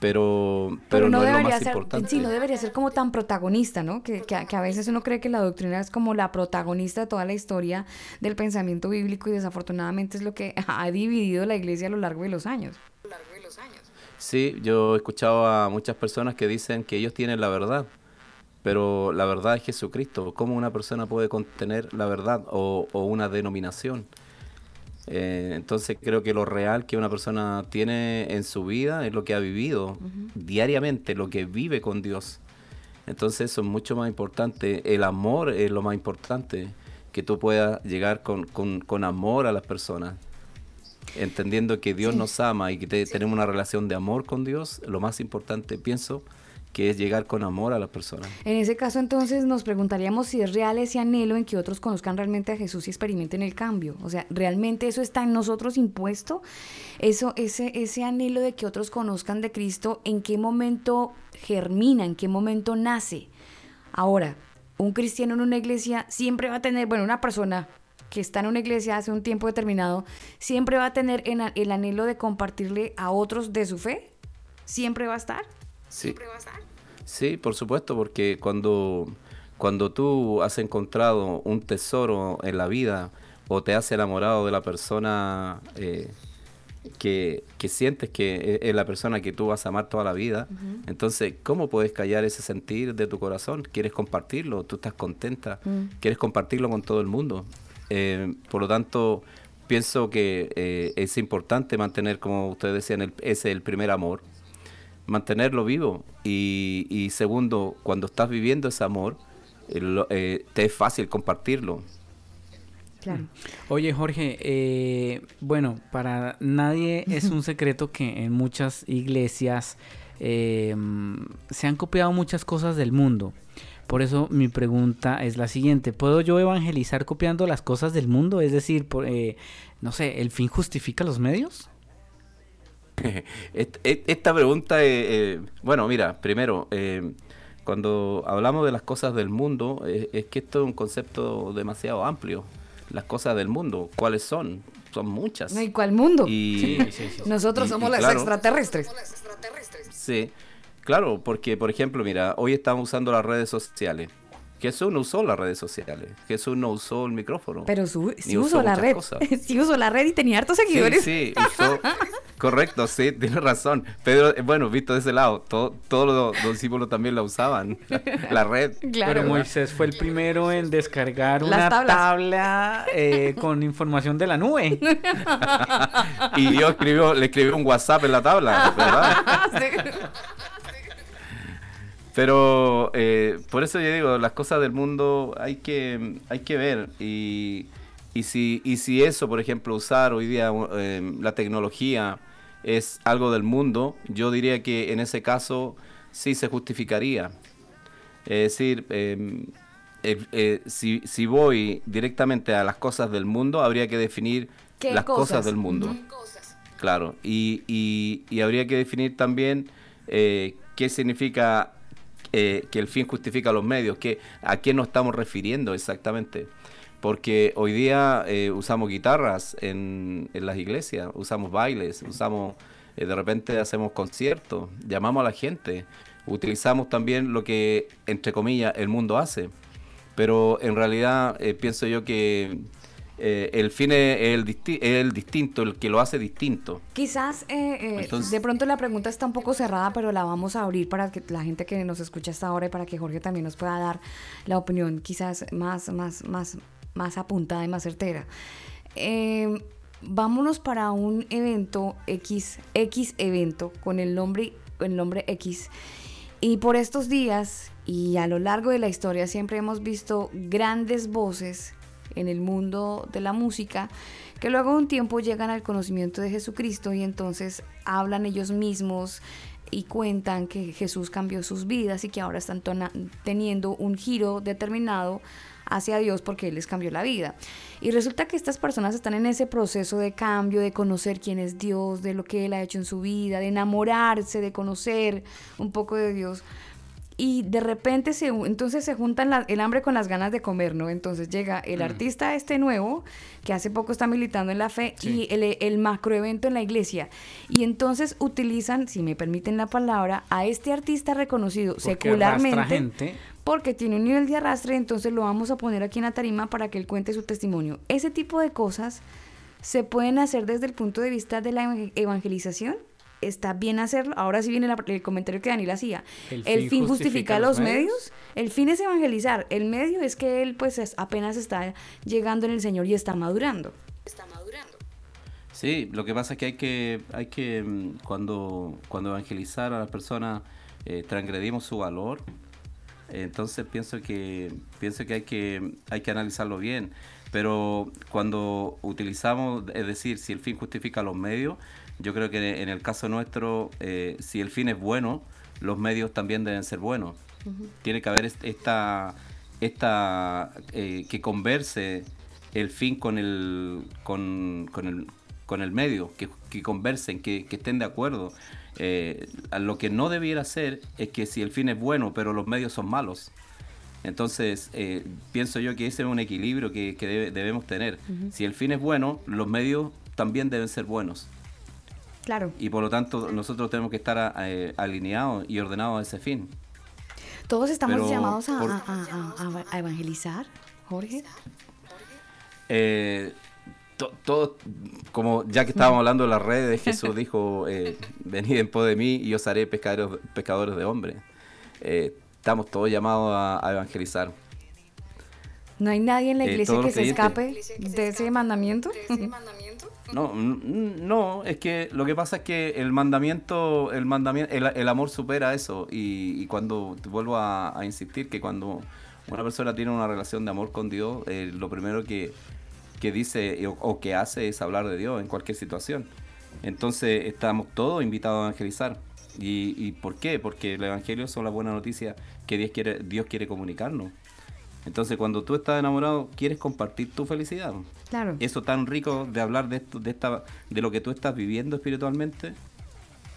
Pero, pero, no, es lo debería más ser, importante. sí, no debería ser como tan protagonista, ¿no? Que, que a veces uno cree que la doctrina es como la protagonista de toda la historia del pensamiento bíblico y desafortunadamente es lo que ha dividido la iglesia a lo largo de los años. Sí, yo he escuchado a muchas personas que dicen que ellos tienen la verdad, pero la verdad es Jesucristo. ¿Cómo una persona puede contener la verdad o, o una denominación? Eh, entonces creo que lo real que una persona tiene en su vida es lo que ha vivido diariamente, lo que vive con Dios. Entonces eso es mucho más importante. El amor es lo más importante, que tú puedas llegar con, con- con amor a las personas. Entendiendo que Dios Sí. nos ama y que te- tenemos una relación de amor con Dios, lo más importante pienso que es llegar con amor a las personas. En ese caso entonces nos preguntaríamos si es real ese anhelo en que otros conozcan realmente a Jesús y experimenten el cambio. O sea, ¿realmente eso está en nosotros impuesto? Eso, ese, ese anhelo de que otros conozcan de Cristo, ¿en qué momento germina? ¿En qué momento nace? Ahora, un cristiano en una iglesia siempre va a tener, bueno, una persona que está en una iglesia hace un tiempo determinado, siempre va a tener el anhelo de compartirle a otros de su fe. ¿Siempre va a estar? Sí. Sí, por supuesto, porque cuando, cuando tú has encontrado un tesoro en la vida o te has enamorado de la persona eh, que, que sientes que es, es la persona que tú vas a amar toda la vida, entonces, ¿cómo puedes callar ese sentir de tu corazón? ¿Quieres compartirlo? ¿Tú estás contenta? Mm. ¿Quieres compartirlo con todo el mundo? Eh, por lo tanto, pienso que eh, es importante mantener, como ustedes decían, el, ese el primer amor, mantenerlo vivo. Y, y segundo, cuando estás viviendo ese amor, eh, lo- eh, te es fácil compartirlo. Claro. Oye, Jorge, eh, bueno, para nadie es un secreto que en muchas iglesias eh, mm, se han copiado muchas cosas del mundo. Por eso mi pregunta es la siguiente, ¿puedo yo evangelizar copiando las cosas del mundo? Es decir, por, eh, no sé, ¿el fin justifica los medios? Est- est- Esta pregunta, eh, eh, bueno, mira, primero, eh, cuando hablamos de las cosas del mundo, eh, es que esto es un concepto demasiado amplio. Las cosas del mundo, ¿cuáles son? Son muchas. ¿Y cuál mundo? Y- Nosotros y- somos y las claro. extraterrestres. Sí, claro, porque por ejemplo, mira, hoy estamos usando las redes sociales. Jesús no usó las redes sociales. Jesús no usó el micrófono. Pero su, sí usó usó la red. cosas. Sí usó la red y tenía hartos Sí, seguidores. sí, usó. Correcto, sí, tienes razón. Pero eh, bueno, visto de ese lado, todo- todos los, los discípulos también la usaban. la red. Pero Moisés fue el primero en descargar una tablas. tabla eh, con información de la nube. Y Dios escribió, le escribió un WhatsApp en la tabla, ¿verdad? Pero eh, por eso yo digo, las cosas del mundo hay que, hay que ver. Y, y, si, y si eso, por ejemplo, usar hoy día eh, la tecnología es algo del mundo, yo diría que en ese caso sí se justificaría. Es decir, eh, eh, eh, si, si voy directamente a las cosas del mundo, habría que definir ¿Qué las cosas, cosas? del mundo. Ujú. Claro, y, y- y habría que definir también eh, qué significa eh, que el fin justifica los medios, que, a qué nos estamos refiriendo exactamente. Porque hoy día eh, usamos guitarras en, en las iglesias, usamos bailes, usamos, eh, de repente hacemos conciertos, llamamos a la gente, utilizamos también lo que, entre comillas, el mundo hace. Pero en realidad eh, pienso yo que eh, el fin es el, disti- es el distinto, el que lo hace distinto. Quizás eh, eh, Entonces- de pronto la pregunta está un poco cerrada, pero la vamos a abrir para que la gente que nos escucha hasta ahora y para que Jorge también nos pueda dar la opinión quizás más, más, más, más apuntada y más certera. Eh, vámonos para un evento X, X evento con el nombre, el nombre X. Y por estos días y a lo largo de la historia siempre hemos visto grandes voces en el mundo de la música que luego de un tiempo llegan al conocimiento de Jesucristo y entonces hablan ellos mismos y cuentan que Jesús cambió sus vidas y que ahora están teniendo un giro determinado hacia Dios porque Él les cambió la vida. Y resulta que estas personas están en ese proceso de cambio, de conocer quién es Dios, de lo que Él ha hecho en su vida, de enamorarse, de conocer un poco de Dios. Y de repente se, entonces se juntan la- el hambre con las ganas de comer, ¿no? Entonces llega el Mm. artista este nuevo, que hace poco está militando en la fe, y el, el macroevento en la iglesia. Y entonces utilizan, si me permiten la palabra, a este artista reconocido Porque secularmente. gente. Porque tiene un nivel de arrastre, entonces lo vamos a poner aquí en la tarima para que él cuente su testimonio. Ese tipo de cosas se pueden hacer desde el punto de vista de la evang- evangelización. Está bien hacerlo. Ahora sí viene la- el comentario que Daniel hacía. El El, fin fin justifica justifica los los medios. medios. El fin es evangelizar. El medio es que él pues es- apenas está llegando en el Señor y está madurando. Sí, lo que pasa es que hay que, hay que mm, cuando, cuando evangelizar a las personas eh, transgredimos su valor. Entonces pienso que pienso que hay que hay que analizarlo bien. Pero cuando utilizamos, es decir, si el fin justifica los medios, yo creo que en el caso nuestro, eh, si el fin es bueno, los medios también deben ser buenos. Tiene que haber est- esta, esta eh, que converse el fin con el, con, con el, con el medio, que, que conversen, que, que estén de acuerdo. Eh, a lo que no debiera ser es que si el fin es bueno, pero los medios son malos. Entonces, eh, pienso yo que ese es un equilibrio que, que debe- debemos tener. Si el fin es bueno, los medios también deben ser buenos. Claro. Y por lo tanto, nosotros tenemos que estar a- alineados y ordenados a ese fin. Todos estamos Pero llamados por- a- a evangelizar, Jorge. Eh, to- todo, como ya que estábamos hablando de las redes, Jesús dijo, eh, venid en pos de mí y os haré pescadores, pescadores de hombres. Eh, estamos todos llamados a, a evangelizar. ¿No hay nadie en la Eh, iglesia que se escape de ese mandamiento? No, n- no, es que lo que pasa es que el mandamiento, el mandamiento, el, el amor supera eso y, y cuando te vuelvo a, a insistir que cuando una persona tiene una relación de amor con Dios, eh, lo primero que, que dice o, o que hace es hablar de Dios en cualquier situación. Entonces estamos todos invitados a evangelizar. ¿Y, y por qué? Porque el evangelio son las buenas noticias que Dios quiere, Dios quiere comunicarnos. Entonces cuando tú estás enamorado, quieres compartir tu felicidad. Claro. Eso tan rico de hablar de esto, de esta, de lo que tú estás viviendo espiritualmente.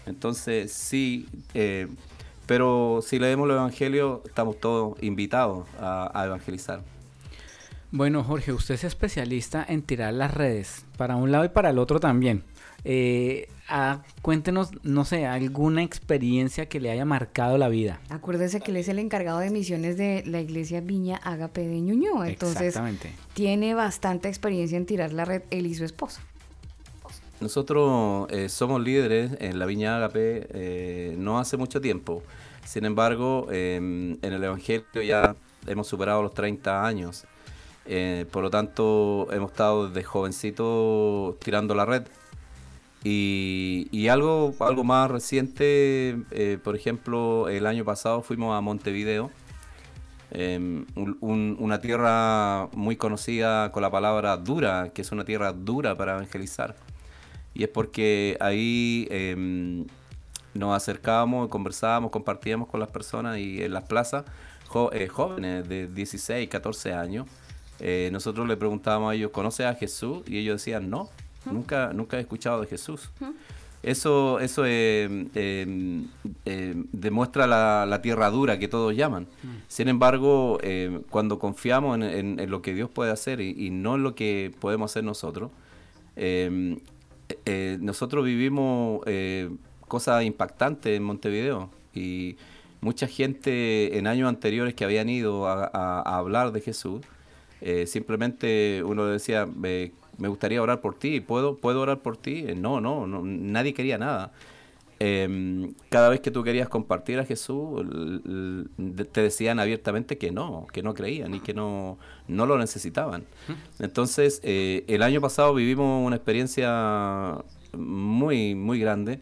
Entonces sí, eh, pero si leemos el Evangelio, estamos todos invitados a, a evangelizar. Bueno, Jorge, usted es especialista en tirar las redes para un lado y para el otro también. Eh, ah, cuéntenos, no sé, alguna experiencia que le haya marcado la vida. Acuérdese que él es el encargado de misiones de la iglesia Viña Agape de Ñuñoa. Entonces, Exactamente. tiene bastante experiencia en tirar la red él y su esposa. Nosotros eh, somos líderes en la Viña Agape eh, no hace mucho tiempo. Sin embargo, eh, en el Evangelio ya hemos superado los 30 años. Eh, por lo tanto, hemos estado desde jovencito tirando la red. Y, algo, algo más reciente, eh, por ejemplo, el año pasado fuimos a Montevideo, un- una tierra muy conocida con la palabra dura, que es una tierra dura para evangelizar. Y es porque ahí em, nos acercábamos, conversábamos, compartíamos con las personas y en las plazas, eh, jóvenes de 16, 14 años, eh, nosotros le preguntábamos a ellos, ¿conoces a Jesús? Y ellos decían, no, nunca, nunca he escuchado de Jesús. Eso, eso eh, eh, eh, demuestra la, la tierra dura que todos llaman. Sin embargo, eh, cuando confiamos en, en- en lo que Dios puede hacer y, y no en lo que podemos hacer nosotros, eh, eh, nosotros vivimos eh, cosas impactantes en Montevideo y mucha gente en años anteriores que habían ido a, a- a hablar de Jesús, eh, simplemente uno decía, "Me- me gustaría orar por ti, ¿puedo, ¿puedo orar por ti? Eh, No, no, no, nadie quería nada. Em, cada vez que tú querías compartir a Jesús, te decían abiertamente que no, que no creían y que no, no lo necesitaban. Entonces, eh, el año pasado vivimos una experiencia muy, muy grande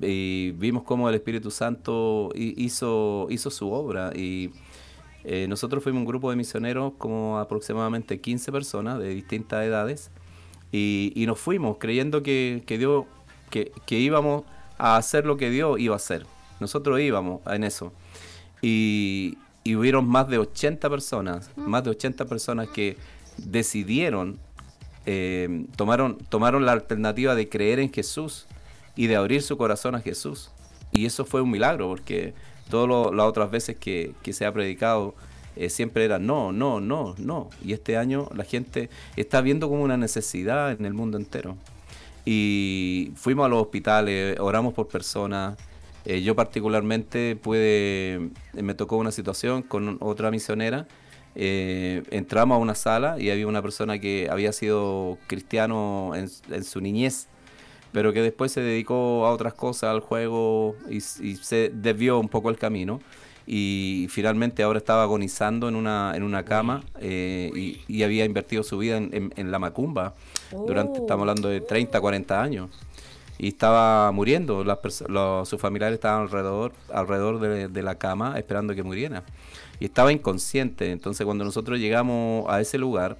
y vimos cómo el Espíritu Santo hi- hizo, hizo su obra y eh, nosotros fuimos un grupo de misioneros como aproximadamente 15 personas de distintas edades y, y nos fuimos creyendo que, que Dios, que, que íbamos a hacer lo que Dios iba a hacer. Nosotros íbamos en eso. Y, y hubieron más de 80 personas, más de 80 personas que decidieron, eh, tomaron, tomaron la alternativa de creer en Jesús y de abrir su corazón a Jesús. Y eso fue un milagro, porque todas las otras veces que, que se ha predicado eh, siempre era no, no, no, no. Y este año la gente está viendo como una necesidad en el mundo entero. Y fuimos a los hospitales, oramos por personas. Eh, yo particularmente pude, me tocó una situación con otra misionera. Eh, entramos a una sala y había una persona que había sido cristiano en, en su niñez, pero que después se dedicó a otras cosas, al juego y, se desvió un poco el camino. Y finalmente ahora estaba agonizando en una, en una cama eh, y, y había invertido su vida en, en- en la macumba durante, estamos hablando de 30, 40 años. Y estaba muriendo, las los- sus familiares estaban alrededor, alrededor de, de la cama esperando que muriera. Y estaba inconsciente, entonces cuando nosotros llegamos a ese lugar,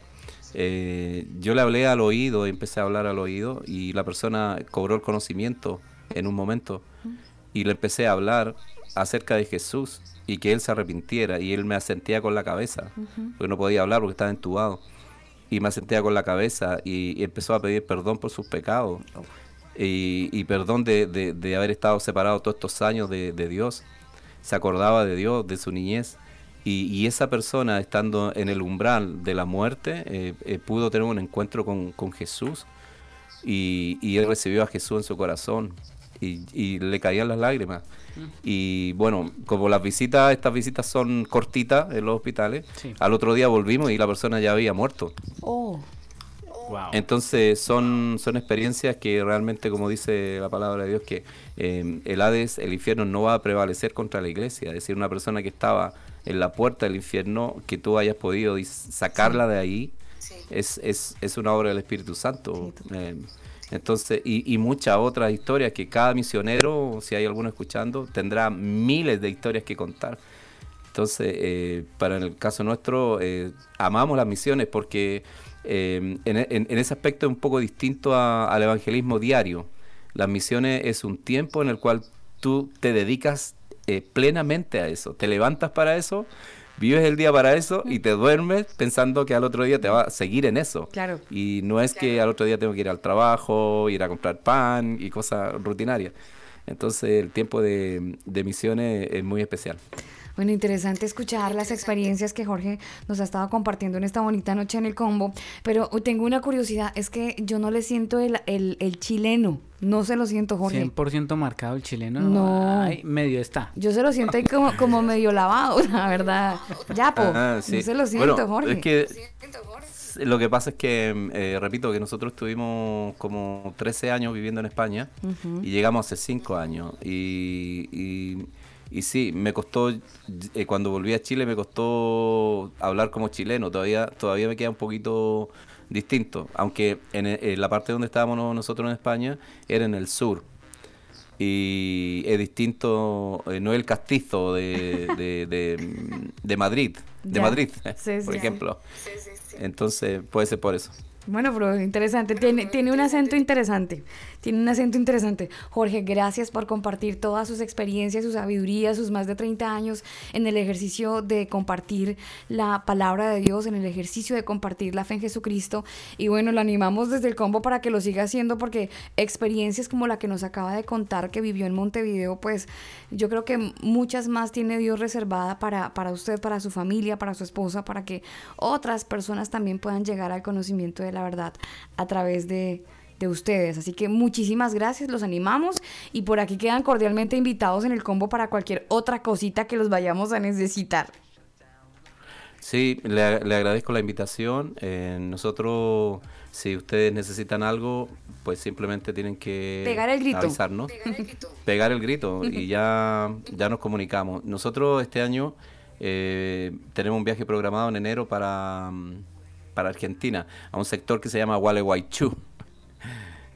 eh, yo le hablé al oído, empecé a hablar al oído y la persona cobró el conocimiento en un momento y le empecé a hablar acerca de Jesús y que él se arrepintiera y él me asentía con la cabeza porque no podía hablar porque estaba entubado. Y me asentía con la cabeza y, y empezó a pedir perdón por sus pecados y, y perdón de, de- de haber estado separado todos estos años de, de Dios. Se acordaba de Dios, de su niñez y, y esa persona estando en el umbral de la muerte eh, eh, pudo tener un encuentro con, con Jesús y, y él recibió a Jesús en su corazón y, y le caían las lágrimas. Y bueno, como las visitas, estas visitas son cortitas en los hospitales, Sí. al otro día volvimos y la persona ya había muerto. Oh, Entonces son, son experiencias que realmente, como dice la palabra de Dios, que eh, el Hades, el infierno, no va a prevalecer contra la iglesia. Es decir, una persona que estaba en la puerta del infierno, que tú hayas podido sacarla de ahí, es, es, es una obra del Espíritu Santo. Eh, entonces, y, y muchas otras historias que cada misionero, si hay alguno escuchando, tendrá miles de historias que contar. Entonces, eh, para el caso nuestro, eh, amamos las misiones porque eh, en, en- en ese aspecto es un poco distinto a- al evangelismo diario. Las misiones es un tiempo en el cual tú te dedicas eh, plenamente a eso, te levantas para eso, vives el día para eso y te duermes pensando que al otro día te va a seguir en eso. Claro. Y no es que al otro día tengo que ir al trabajo, ir a comprar pan y cosas rutinarias. Entonces el tiempo de, de misiones es muy especial. Bueno, interesante escuchar las experiencias que Jorge nos ha estado compartiendo en esta bonita noche en el combo. Pero tengo una curiosidad, es que yo no le siento el, el, el chileno. No se lo siento, Jorge. 100% marcado el chileno. No. Ay, medio está. Yo se lo siento ahí como, como medio lavado, la verdad. Ya, po. Ajá, sí. No se lo siento, Bueno, Jorge. Es que lo que pasa es que, eh, repito, que nosotros estuvimos como 13 años viviendo en España y llegamos hace 5 años. Y, y, y sí, me costó, eh, cuando volví a Chile me costó hablar como chileno. Todavía, todavía me queda un poquito distinto, aunque en, e- en la parte donde estábamos no- nosotros en España era en el sur. Y es distinto, eh, no es el castizo de, de, de- de Madrid, de Ya. Madrid, Sí, por sí, ejemplo. Entonces, puede ser por eso. Bueno, pero interesante. Tiene, tiene un acento interesante. Tiene un acento interesante. Jorge, gracias por compartir todas sus experiencias, su sabiduría, sus más de 30 años en el ejercicio de compartir la palabra de Dios, en el ejercicio de compartir la fe en Jesucristo. Y bueno, lo animamos desde el combo para que lo siga haciendo porque experiencias como la que nos acaba de contar que vivió en Montevideo, pues yo creo que muchas más tiene Dios reservada para, para usted, para su familia, para su esposa, para que otras personas también puedan llegar al conocimiento de la verdad a través de, de ustedes. Así que muchísimas gracias, los animamos y por aquí quedan cordialmente invitados en el combo para cualquier otra cosita que los vayamos a necesitar. Sí, le, le agradezco la invitación. Eh, nosotros, si ustedes necesitan algo, pues simplemente tienen que Pegar el grito. avisarnos. Pegar el grito y ya, ya nos comunicamos. Nosotros este año eh, tenemos un viaje programado en enero para, mm, para Argentina, a un sector que se llama Gualeguaychú,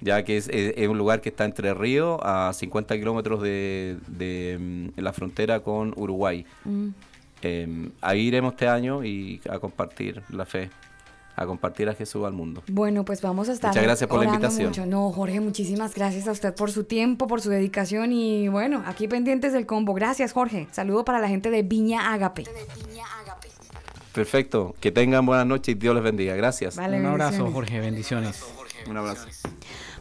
ya que es, es- es un lugar que está entre Río, a 50 kilómetros de, de, mm, la frontera con Uruguay. Mm. Eh, ahí iremos este año y a compartir la fe, a compartir a Jesús al mundo. Bueno, pues vamos a estar. Muchas gracias por la invitación. mucho. No, Jorge, muchísimas gracias a usted por su tiempo, por su dedicación y bueno, aquí pendientes del combo. Gracias, Jorge. Saludo para la gente de Viña Agape. Perfecto, que tengan buenas noches y Dios les bendiga. Gracias. Vale, Un abrazo, bendiciones. Jorge. Bendiciones. Un abrazo.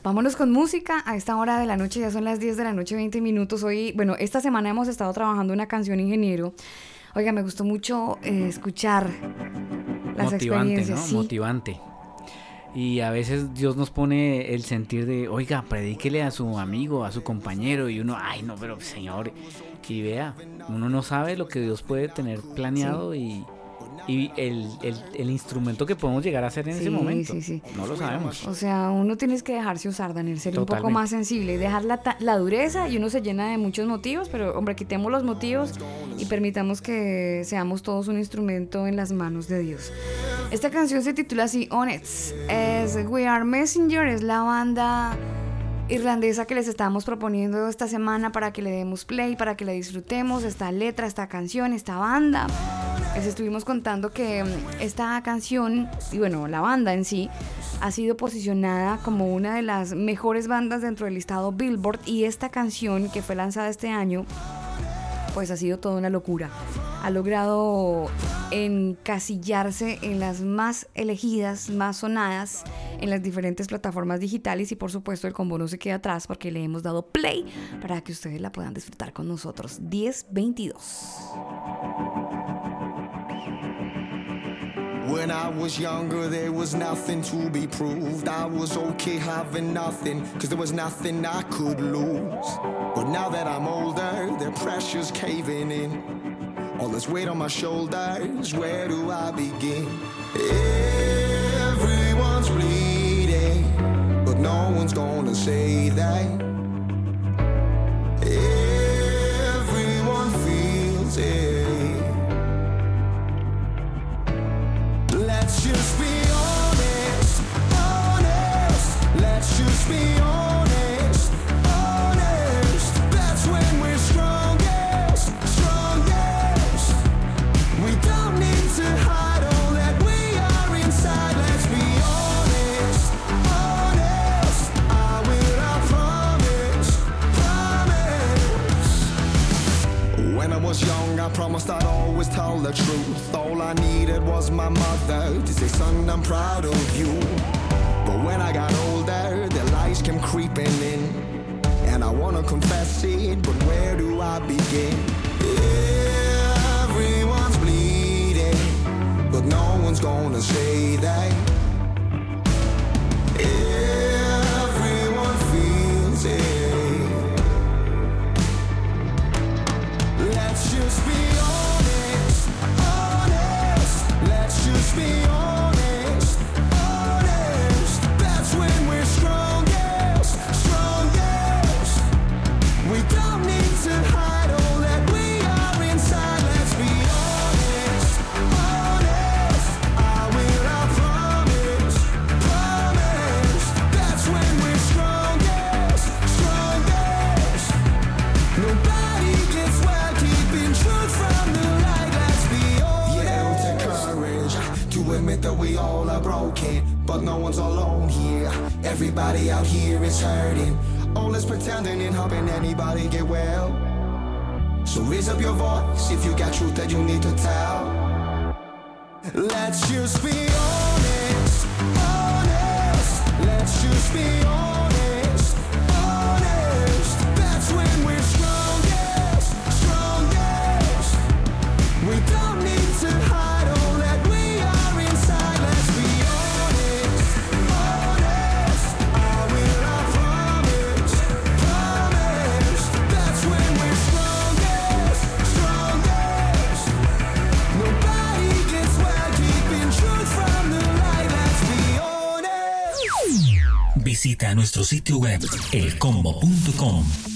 Vámonos con música. A esta hora de la noche, ya son las 10 de la noche, 20 minutos. Hoy, bueno, esta semana hemos estado trabajando una canción ingeniero. Oiga, me gustó mucho eh, escuchar las Motivante, experiencias. ¿no? sí. Motivante. Y a veces Dios nos pone el sentir de, oiga, predíquele a su amigo, a su compañero, y uno, ay, no, pero señor, y vea, uno no sabe lo que Dios puede tener planeado y, y el, el- el instrumento que podemos llegar a hacer en Sí, ese momento. sí, sí. No lo sabemos. O sea, uno tienes que dejarse usar, Daniel, ser un poco más sensible y dejar la, la dureza y uno se llena de muchos motivos, pero hombre, quitemos los motivos y permitamos que seamos todos un instrumento en las manos de Dios. Esta canción se titula así, Honest, es We Are Messenger, es la banda irlandesa que les estamos proponiendo esta semana para que le demos play, para que le disfrutemos esta letra, esta canción, esta banda. Les estuvimos contando que mm, esta canción, y bueno, la banda en sí, ha sido posicionada como una de las mejores bandas dentro del listado Billboard y esta canción que fue lanzada este año, pues ha sido toda una locura. Ha logrado encasillarse en las más elegidas, más sonadas en las diferentes plataformas digitales y por supuesto el combo no se queda atrás porque le hemos dado play para que ustedes la puedan disfrutar con nosotros. 1022. When I was younger, there was nothing to be proved. I was okay having nothing, cause there was nothing I could lose. But now that I'm older, the pressure's caving in. All this weight on my shoulders, where do I begin? Everyone's bleeding, but no one's gonna say that. Everyone feels it Let's just be honest, honest. Let's just be honest. was my mother. to say, son, I'm proud of you. But when I got older, the lies came creeping in. And I wanna confess it, but where do I begin? Everyone's bleeding, but no one's gonna say that. be but no one's alone here. Everybody out here is hurting. Oh, All is pretending and hoping anybody get well. So raise up your voice if you got truth that you need to tell. Let's just be honest, honest. Let's just be honest. visita nuestro sitio web elcombo.com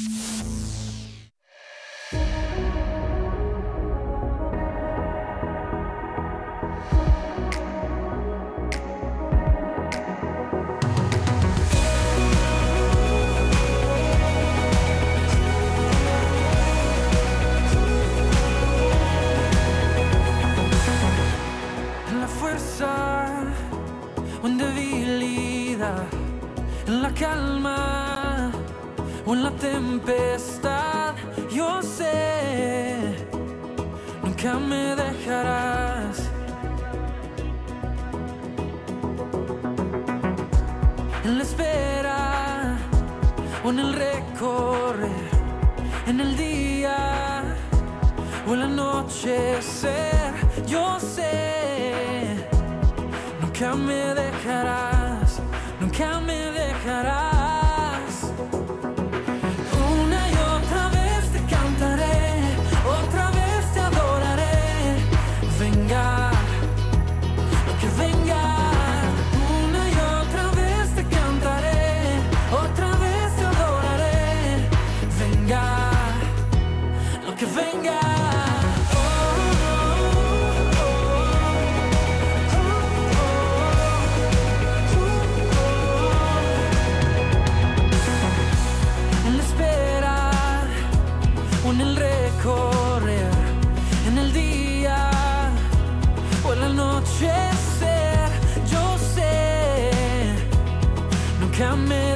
coming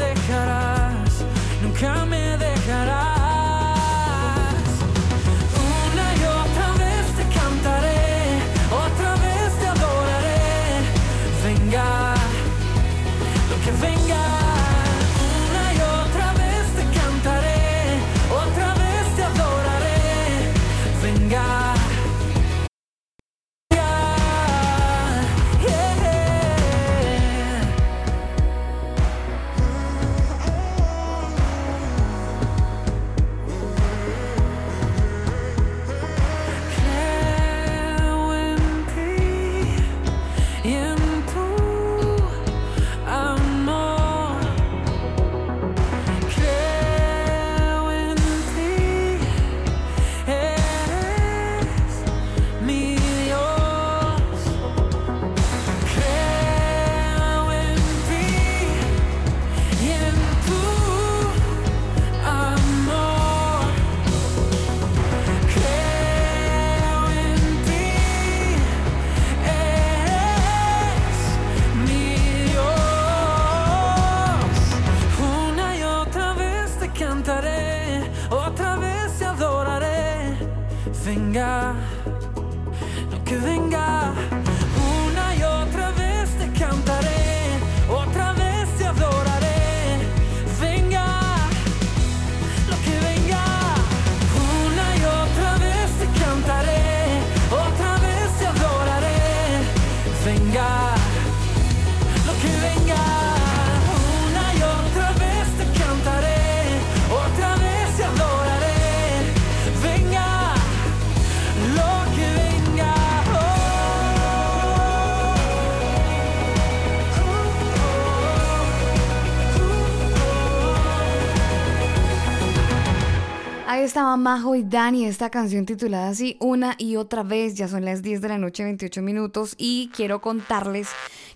Ahí estaba Majo y Dani, esta canción titulada así una y otra vez. Ya son las 10 de la noche, 28 minutos. Y quiero contarles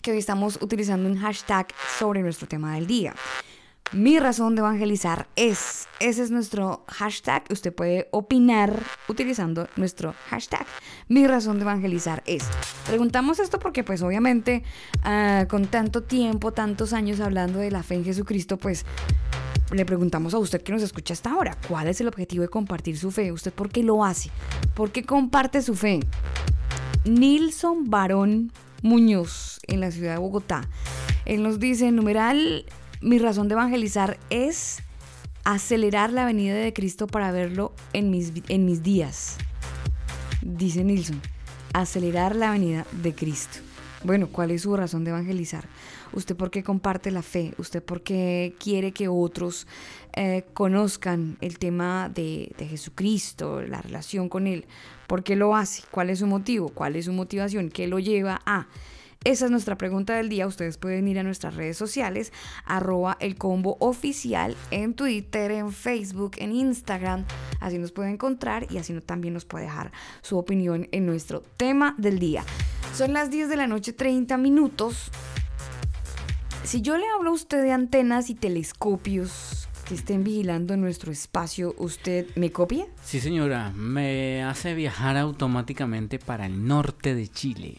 que hoy estamos utilizando un hashtag sobre nuestro tema del día. Mi razón de evangelizar es. Ese es nuestro hashtag. Usted puede opinar utilizando nuestro hashtag. Mi razón de evangelizar es. Preguntamos esto porque pues obviamente ah, con tanto tiempo, tantos años hablando de la fe en Jesucristo, pues le preguntamos a usted que nos escucha hasta ahora, ¿cuál es el objetivo de compartir su fe? ¿Usted por qué lo hace? ¿Por qué comparte su fe? Nilson Barón Muñoz, en la ciudad de Bogotá. Él nos dice, numeral, mi razón de evangelizar es acelerar la venida de Cristo para verlo en mis, en mis días. Dice Nilson, acelerar la venida de Cristo. Bueno, ¿cuál es su razón de evangelizar? ¿Usted por qué comparte la fe? ¿Usted por qué quiere que otros eh, conozcan el tema de, de Jesucristo, la relación con Él? ¿Por qué lo hace? ¿Cuál es su motivo? ¿Cuál es su motivación? ¿Qué lo lleva a? Esa es nuestra pregunta del día. Ustedes pueden ir a nuestras redes sociales, arroba el combo oficial en Twitter, en Facebook, en Instagram. Así nos puede encontrar y así también nos puede dejar su opinión en nuestro tema del día. Son las 10 de la noche, 30 minutos. Si yo le hablo a usted de antenas y telescopios que estén vigilando nuestro espacio, ¿usted me copia? Sí, señora, me hace viajar automáticamente para el norte de Chile,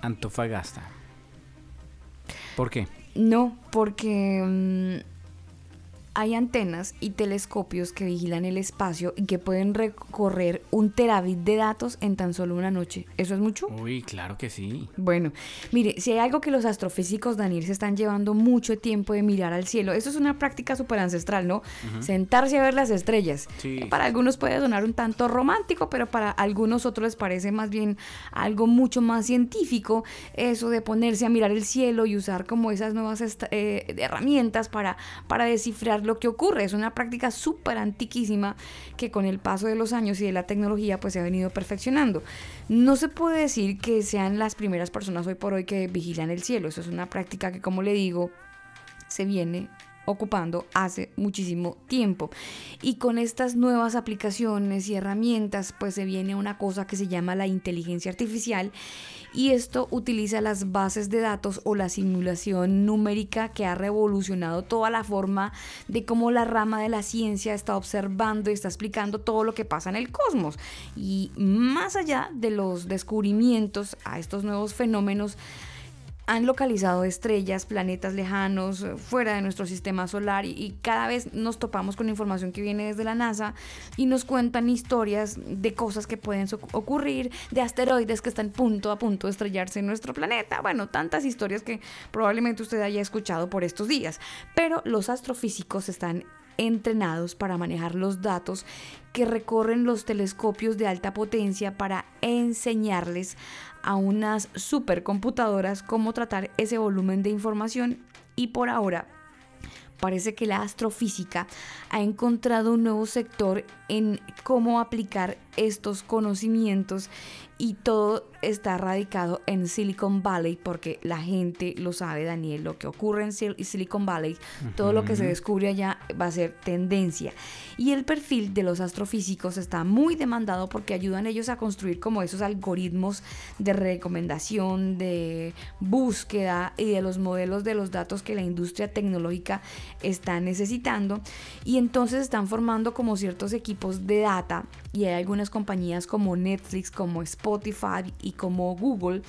Antofagasta. ¿Por qué? No, porque mm, hay antenas y telescopios que vigilan el espacio y que pueden recorrer un terabit de datos en tan solo una noche. ¿Eso es mucho? Uy, claro que sí. Bueno, mire, si hay algo que los astrofísicos, Daniel, se están llevando mucho tiempo de mirar al cielo, eso es una práctica súper ancestral, ¿no? Sentarse a ver las estrellas. Sí. Para algunos puede sonar un tanto romántico, pero para algunos otros les parece más bien algo mucho más científico, eso de ponerse a mirar el cielo y usar como esas nuevas eh, herramientas para, para descifrar lo que ocurre. Es una práctica súper antiquísima que con el paso de los años y de la tecnología pues se ha venido perfeccionando. No se puede decir que sean las primeras personas hoy por hoy que vigilan el cielo. Eso es una práctica que, como le digo, se viene ocupando hace muchísimo tiempo. Y con estas nuevas aplicaciones y herramientas, pues se viene una cosa que se llama la inteligencia artificial y esto utiliza las bases de datos o la simulación numérica que ha revolucionado toda la forma de cómo la rama de la ciencia está observando y está explicando todo lo que pasa en el cosmos. Y más allá de los descubrimientos a estos nuevos fenómenos, han localizado estrellas, planetas lejanos, eh, fuera de nuestro sistema solar y, cada vez nos topamos con información que viene desde la NASA y nos cuentan historias de cosas que pueden ocurrir, de asteroides que están punto a punto de estrellarse en nuestro planeta. Bueno, tantas historias que probablemente usted haya escuchado por estos días. Pero los astrofísicos están entrenados para manejar los datos que recorren los telescopios de alta potencia para enseñarles a unas supercomputadoras cómo tratar ese volumen de información y por ahora parece que la astrofísica ha encontrado un nuevo sector en cómo aplicar estos conocimientos y todo está radicado en Silicon Valley porque la gente lo sabe, Daniel, lo que ocurre en Sil- Silicon Valley, todo lo que se descubre allá va a ser tendencia. Y el perfil de los astrofísicos está muy demandado porque ayudan ellos a construir como esos algoritmos de recomendación, de búsqueda y de los modelos de los datos que la industria tecnológica está necesitando. Y entonces están formando como ciertos equipos de data y hay algunas compañías como Netflix, como Spotify y como Google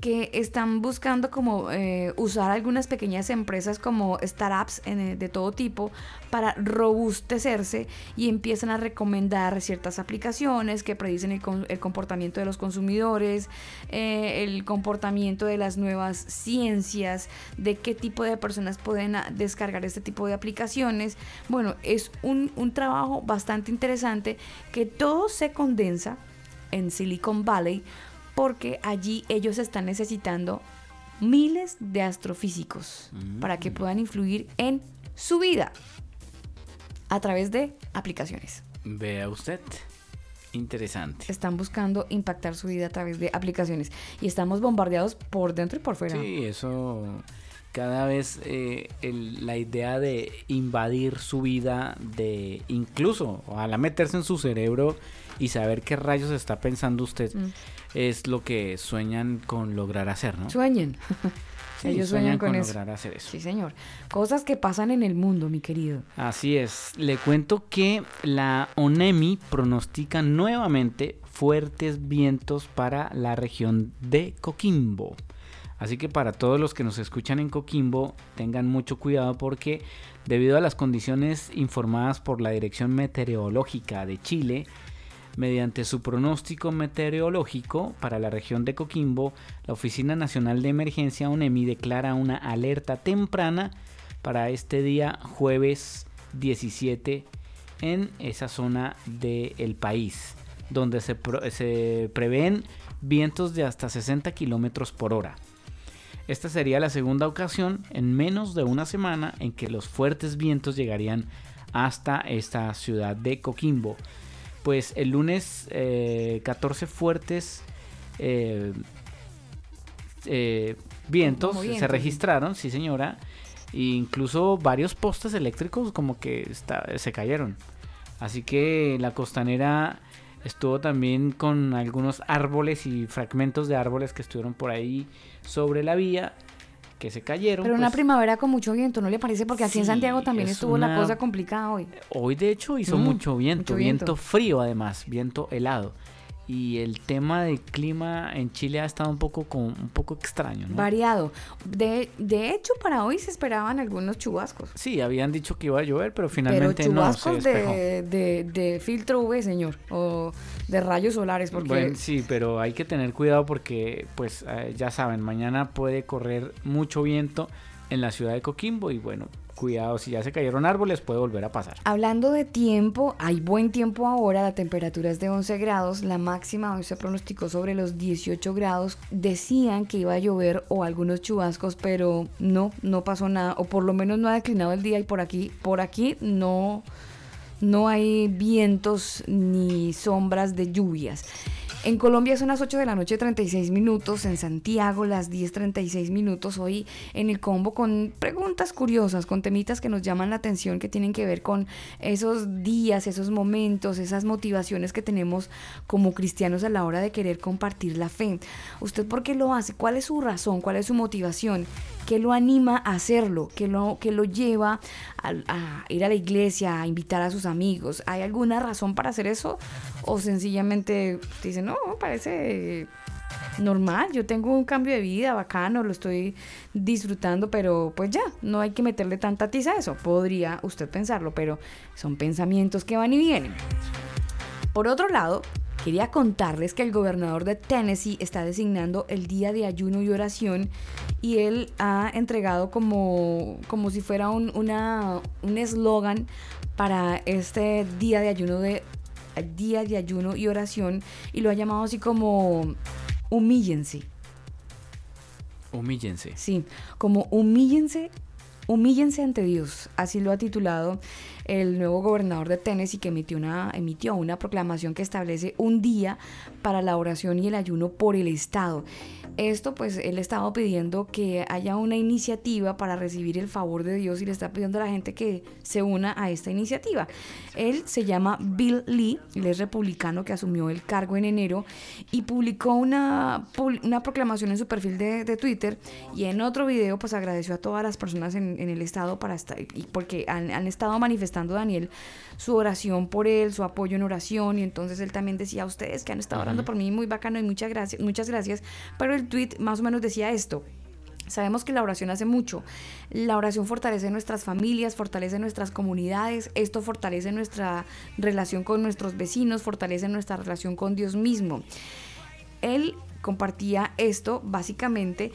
que están buscando como eh, usar algunas pequeñas empresas como startups eh, de todo tipo para robustecerse y empiezan a recomendar ciertas aplicaciones que predicen el, comportamiento de los consumidores, eh, el comportamiento de las nuevas ciencias, de qué tipo de personas pueden ah, descargar este tipo de aplicaciones. Bueno, es un trabajo bastante interesante que todo se condensa en Silicon Valley porque allí ellos están necesitando miles de astrofísicos para que puedan influir en su vida a través de aplicaciones. Vea usted. Interesante. Están buscando impactar su vida a través de aplicaciones y estamos bombardeados por dentro y por fuera. Sí, eso cada vez eh, el- la idea de invadir su vida, de incluso ojalá meterse en su cerebro y saber qué rayos está pensando usted, Mm. es lo que sueñan con lograr hacer, ¿no? Sueñen. Sí, Ellos sueñan con, eso. lograr hacer eso. Sí, señor. Cosas que pasan en el mundo, mi querido. Así es. Le cuento que la ONEMI pronostica nuevamente fuertes vientos para la región de Coquimbo. Así que para todos los que nos escuchan en Coquimbo, tengan mucho cuidado porque debido a las condiciones informadas por la Dirección Meteorológica de Chile, mediante su pronóstico meteorológico para la región de Coquimbo, la Oficina Nacional de Emergencia ONEMI declara una alerta temprana para este día jueves 17 en esa zona del país, donde se, se prevén vientos de hasta 60 kilómetros por hora. Esta sería la segunda ocasión en menos de una semana en que los fuertes vientos llegarían hasta esta ciudad de Coquimbo. Pues el lunes eh, 14 fuertes eh, eh, vientos se registraron, sí señora. E incluso varios postes eléctricos como que está- se cayeron. Así que la costanera estuvo también con algunos árboles y fragmentos de árboles que estuvieron por ahí sobre la vía que se cayeron. Pero una pues, primavera con mucho viento, ¿no le parece? Porque aquí en Sí, Santiago también es estuvo la una- cosa complicada hoy. Hoy de hecho hizo Mm, mucho viento, mucho viento, viento. frío además, viento helado. Y el tema del clima en Chile ha estado un poco con, un poco extraño, ¿no? Variado. De, de hecho, para hoy se esperaban algunos chubascos. Sí, habían dicho que iba a llover, pero Pero finalmente no se chubascos de, de, de filtro UV, señor. O de rayos solares, porque... Bueno, sí, pero hay que tener cuidado porque, pues, eh, ya saben, mañana puede correr mucho viento en la ciudad de Coquimbo y bueno, cuidado, si ya se cayeron árboles puede volver a pasar. Hablando de tiempo, hay buen tiempo ahora, la temperatura es de 11 grados, la máxima hoy se pronosticó sobre los 18 grados, decían que iba a llover o algunos chubascos, pero no, no pasó nada, o por lo menos no ha declinado el día y por aquí, por aquí no, no hay vientos ni sombras de lluvias. En Colombia son las 8 de la noche 36 minutos, en Santiago las 10.36 minutos, hoy en el combo con preguntas curiosas, con temitas que nos llaman la atención, que tienen que ver con esos días, esos momentos, esas motivaciones que tenemos como cristianos a la hora de querer compartir la fe. ¿Usted por qué lo hace? ¿Cuál es su razón? ¿Cuál es su motivación? ¿Qué lo anima a hacerlo? ¿Qué lo, lo lleva a, ir a la iglesia, a invitar a sus amigos? ¿Hay alguna razón para hacer eso? ¿O sencillamente usted dice, no, parece normal, yo tengo un cambio de vida bacano, lo estoy disfrutando, pero pues ya, no hay que meterle tanta tiza a eso. Podría usted pensarlo, pero son pensamientos que van y vienen. Por otro lado, quería contarles que el gobernador de Tennessee está designando el día de ayuno y oración y él ha entregado como, como si fuera un eslogan para este día de ayuno de día de ayuno y oración y lo ha llamado así como humíllense. Humíllense. Sí, como humíllense, humíllense ante Dios. Así lo ha titulado el nuevo gobernador de Tennessee que emitió una, emitió una proclamación que establece un día para la oración y el ayuno por el Estado. Esto pues él estaba pidiendo que haya una iniciativa para recibir el favor de Dios y le está pidiendo a la gente que se una a esta iniciativa. Él se llama Bill Lee, él es republicano que asumió el cargo en enero y publicó una, una proclamación en su perfil de, de Twitter y en otro video pues agradeció a todas las personas en, en el estado para estar, y porque han, han estado manifestando Daniel su oración por él, su apoyo en oración y entonces él también decía a ustedes que han estado orando por mí muy bacano y muchas gracias, muchas gracias, pero él tweet más o menos decía esto. Sabemos que la oración hace mucho. La oración fortalece nuestras familias, fortalece nuestras comunidades, esto fortalece nuestra relación con nuestros vecinos, fortalece nuestra relación con Dios mismo. Él compartía esto básicamente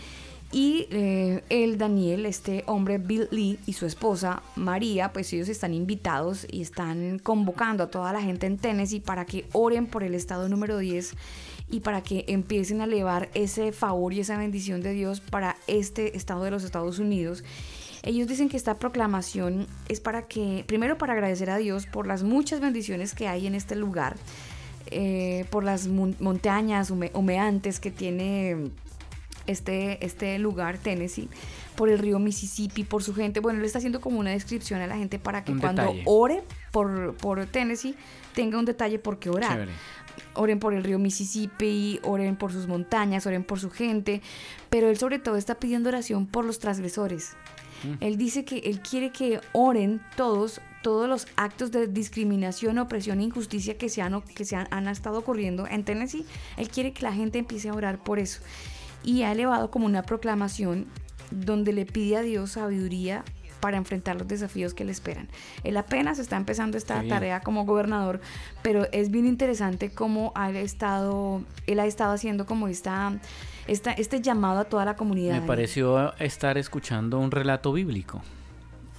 y eh, él, Daniel, este hombre Bill Lee y su esposa María, pues ellos están invitados y están convocando a toda la gente en Tennessee para que oren por el estado número 10 y para que empiecen a elevar ese favor y esa bendición de Dios para este estado de los Estados Unidos. Ellos dicen que esta proclamación es para que, primero para agradecer a Dios por las muchas bendiciones que hay en este lugar, eh, por las mon- montañas hume- humeantes que tiene este, este lugar, Tennessee, por el río Mississippi, por su gente. Bueno, él está haciendo como una descripción a la gente para que Un cuando detalle. ore por, por Tennessee tenga un detalle por qué orar. Chévere. Oren por el río Mississippi, oren por sus montañas, oren por su gente, pero él sobre todo está pidiendo oración por los transgresores. Mm. Él dice que él quiere que oren todos, todos los actos de discriminación, opresión e injusticia que se han, que se han, han estado ocurriendo en Tennessee. Él quiere que la gente empiece a orar por eso. Y ha elevado como una proclamación donde le pide a Dios sabiduría para enfrentar los desafíos que le esperan. Él apenas está empezando esta tarea como gobernador, pero es bien interesante cómo ha estado, él ha estado haciendo como esta, esta, este llamado a toda la comunidad. Me pareció estar escuchando un relato bíblico.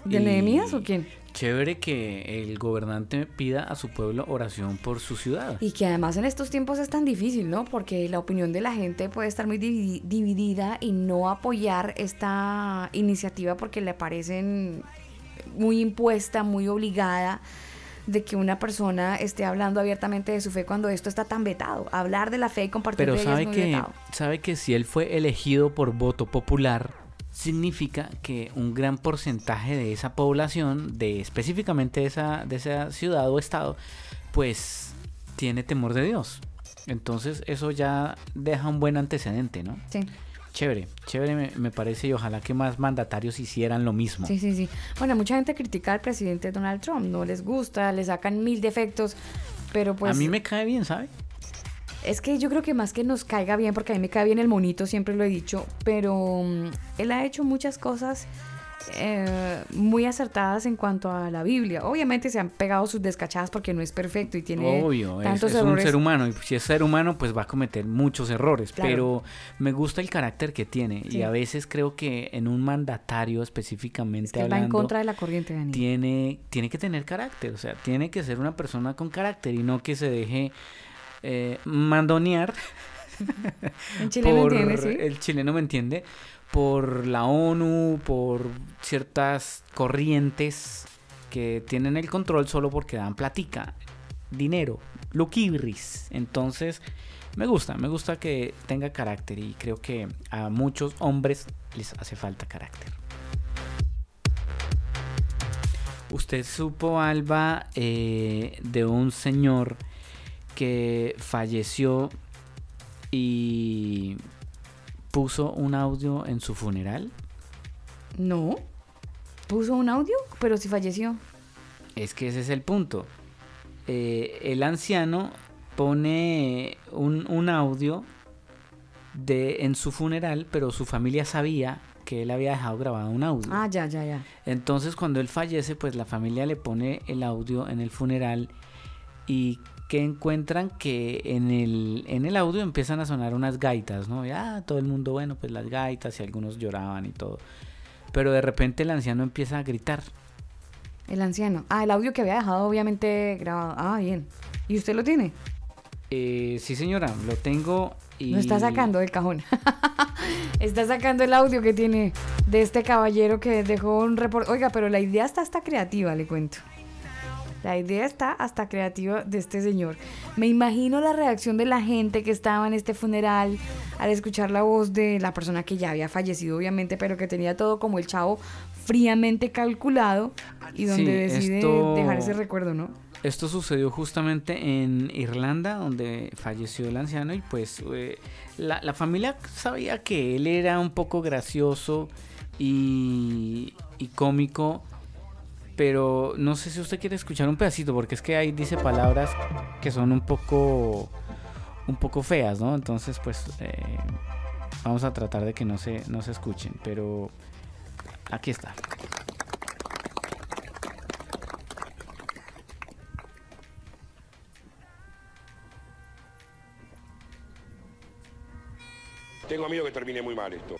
¿De Nehemías o quién? Chévere que el gobernante pida a su pueblo oración por su ciudad. Y que además en estos tiempos es tan difícil, ¿no? Porque la opinión de la gente puede estar muy dividi- dividida y no apoyar esta iniciativa porque le parecen muy impuesta, muy obligada de que una persona esté hablando abiertamente de su fe cuando esto está tan vetado. Hablar de la fe y compartir Pero de ella sabe es muy que, vetado. sabe que si él fue elegido por voto popular, significa que un gran porcentaje de esa población, de específicamente esa, de esa ciudad o estado, pues tiene temor de Dios. Entonces eso ya deja un buen antecedente, ¿no? Sí. Chévere, chévere me, me parece y ojalá que más mandatarios hicieran lo mismo. Sí, sí, sí. Bueno, mucha gente critica al presidente Donald Trump, no les gusta, le sacan mil defectos, pero pues... a mí me cae bien, ¿sabe? Es que yo creo que más que nos caiga bien, porque a mí me cae bien el monito, siempre lo he dicho, pero mm, él ha hecho muchas cosas eh, muy acertadas en cuanto a la Biblia. Obviamente se han pegado sus descachadas porque no es perfecto y tiene Obvio, es, tantos es un errores. ser humano y si es ser humano pues va a cometer muchos errores, Claro. pero me gusta el carácter que tiene Sí. y a veces creo que en un mandatario específicamente que va en hablando contra de la corriente, tiene, tiene que tener carácter, o sea, tiene que ser una persona con carácter y no que se deje eh, mandonear. El chileno por- entiende, sí. El chileno me entiende por la ONU, por ciertas corrientes que tienen el control solo porque dan platica, dinero, luquibris. Entonces, me gusta, me gusta que tenga carácter y creo que a muchos hombres les hace falta carácter. Usted supo, Alba, eh, de un señor que falleció y puso un audio en su funeral. No. ¿Puso un audio? Pero si falleció. Es que ese es el punto. Eh, el anciano pone un, un audio de, en su funeral, pero su familia sabía que él había dejado grabado un audio. Ah, ya, ya, ya. Entonces cuando él fallece, pues la familia le pone el audio en el funeral y que encuentran que en el, en el audio empiezan a sonar unas gaitas, ¿no? Y, ah, todo el mundo, bueno, pues las gaitas y algunos lloraban y todo. Pero de repente el anciano empieza a gritar. El anciano. Ah, el audio que había dejado obviamente grabado. Ah, bien. ¿Y usted lo tiene? Eh, sí señora, lo tengo y... Lo está sacando del cajón. está sacando el audio que tiene de este caballero que dejó un reporte. Oiga, pero la idea está hasta creativa, le cuento. La idea está hasta creativa de este señor. Me imagino la reacción de la gente que estaba en este funeral al escuchar la voz de la persona que ya había fallecido, obviamente, pero que tenía todo como el chavo fríamente calculado y donde Sí, decide esto- dejar ese recuerdo, ¿no? Esto sucedió justamente en Irlanda, donde falleció el anciano y pues eh, la, la familia sabía que él era un poco gracioso y, y cómico, pero no sé si usted quiere escuchar un pedacito, porque es que ahí dice palabras que son un poco, un poco feas, ¿no? Entonces pues eh, Vamos a tratar de que no se, no se escuchen, pero aquí está. Tengo miedo que termine muy mal esto.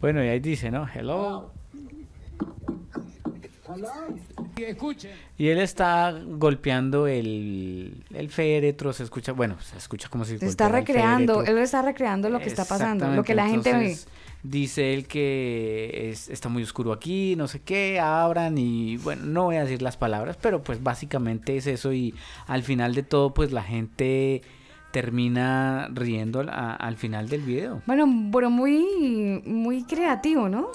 Bueno, y ahí dice, ¿no? Hello. Y él está golpeando el, el féretro, se escucha, bueno, se escucha como si Se está recreando, él está recreando lo que está pasando, lo que la gente ve. Dice él que es- está muy oscuro aquí, no sé qué, abran y bueno, no voy a decir las palabras, pero pues básicamente es eso y al final de todo pues la gente termina riendo al- final del video. Bueno, pero muy, muy creativo, ¿no?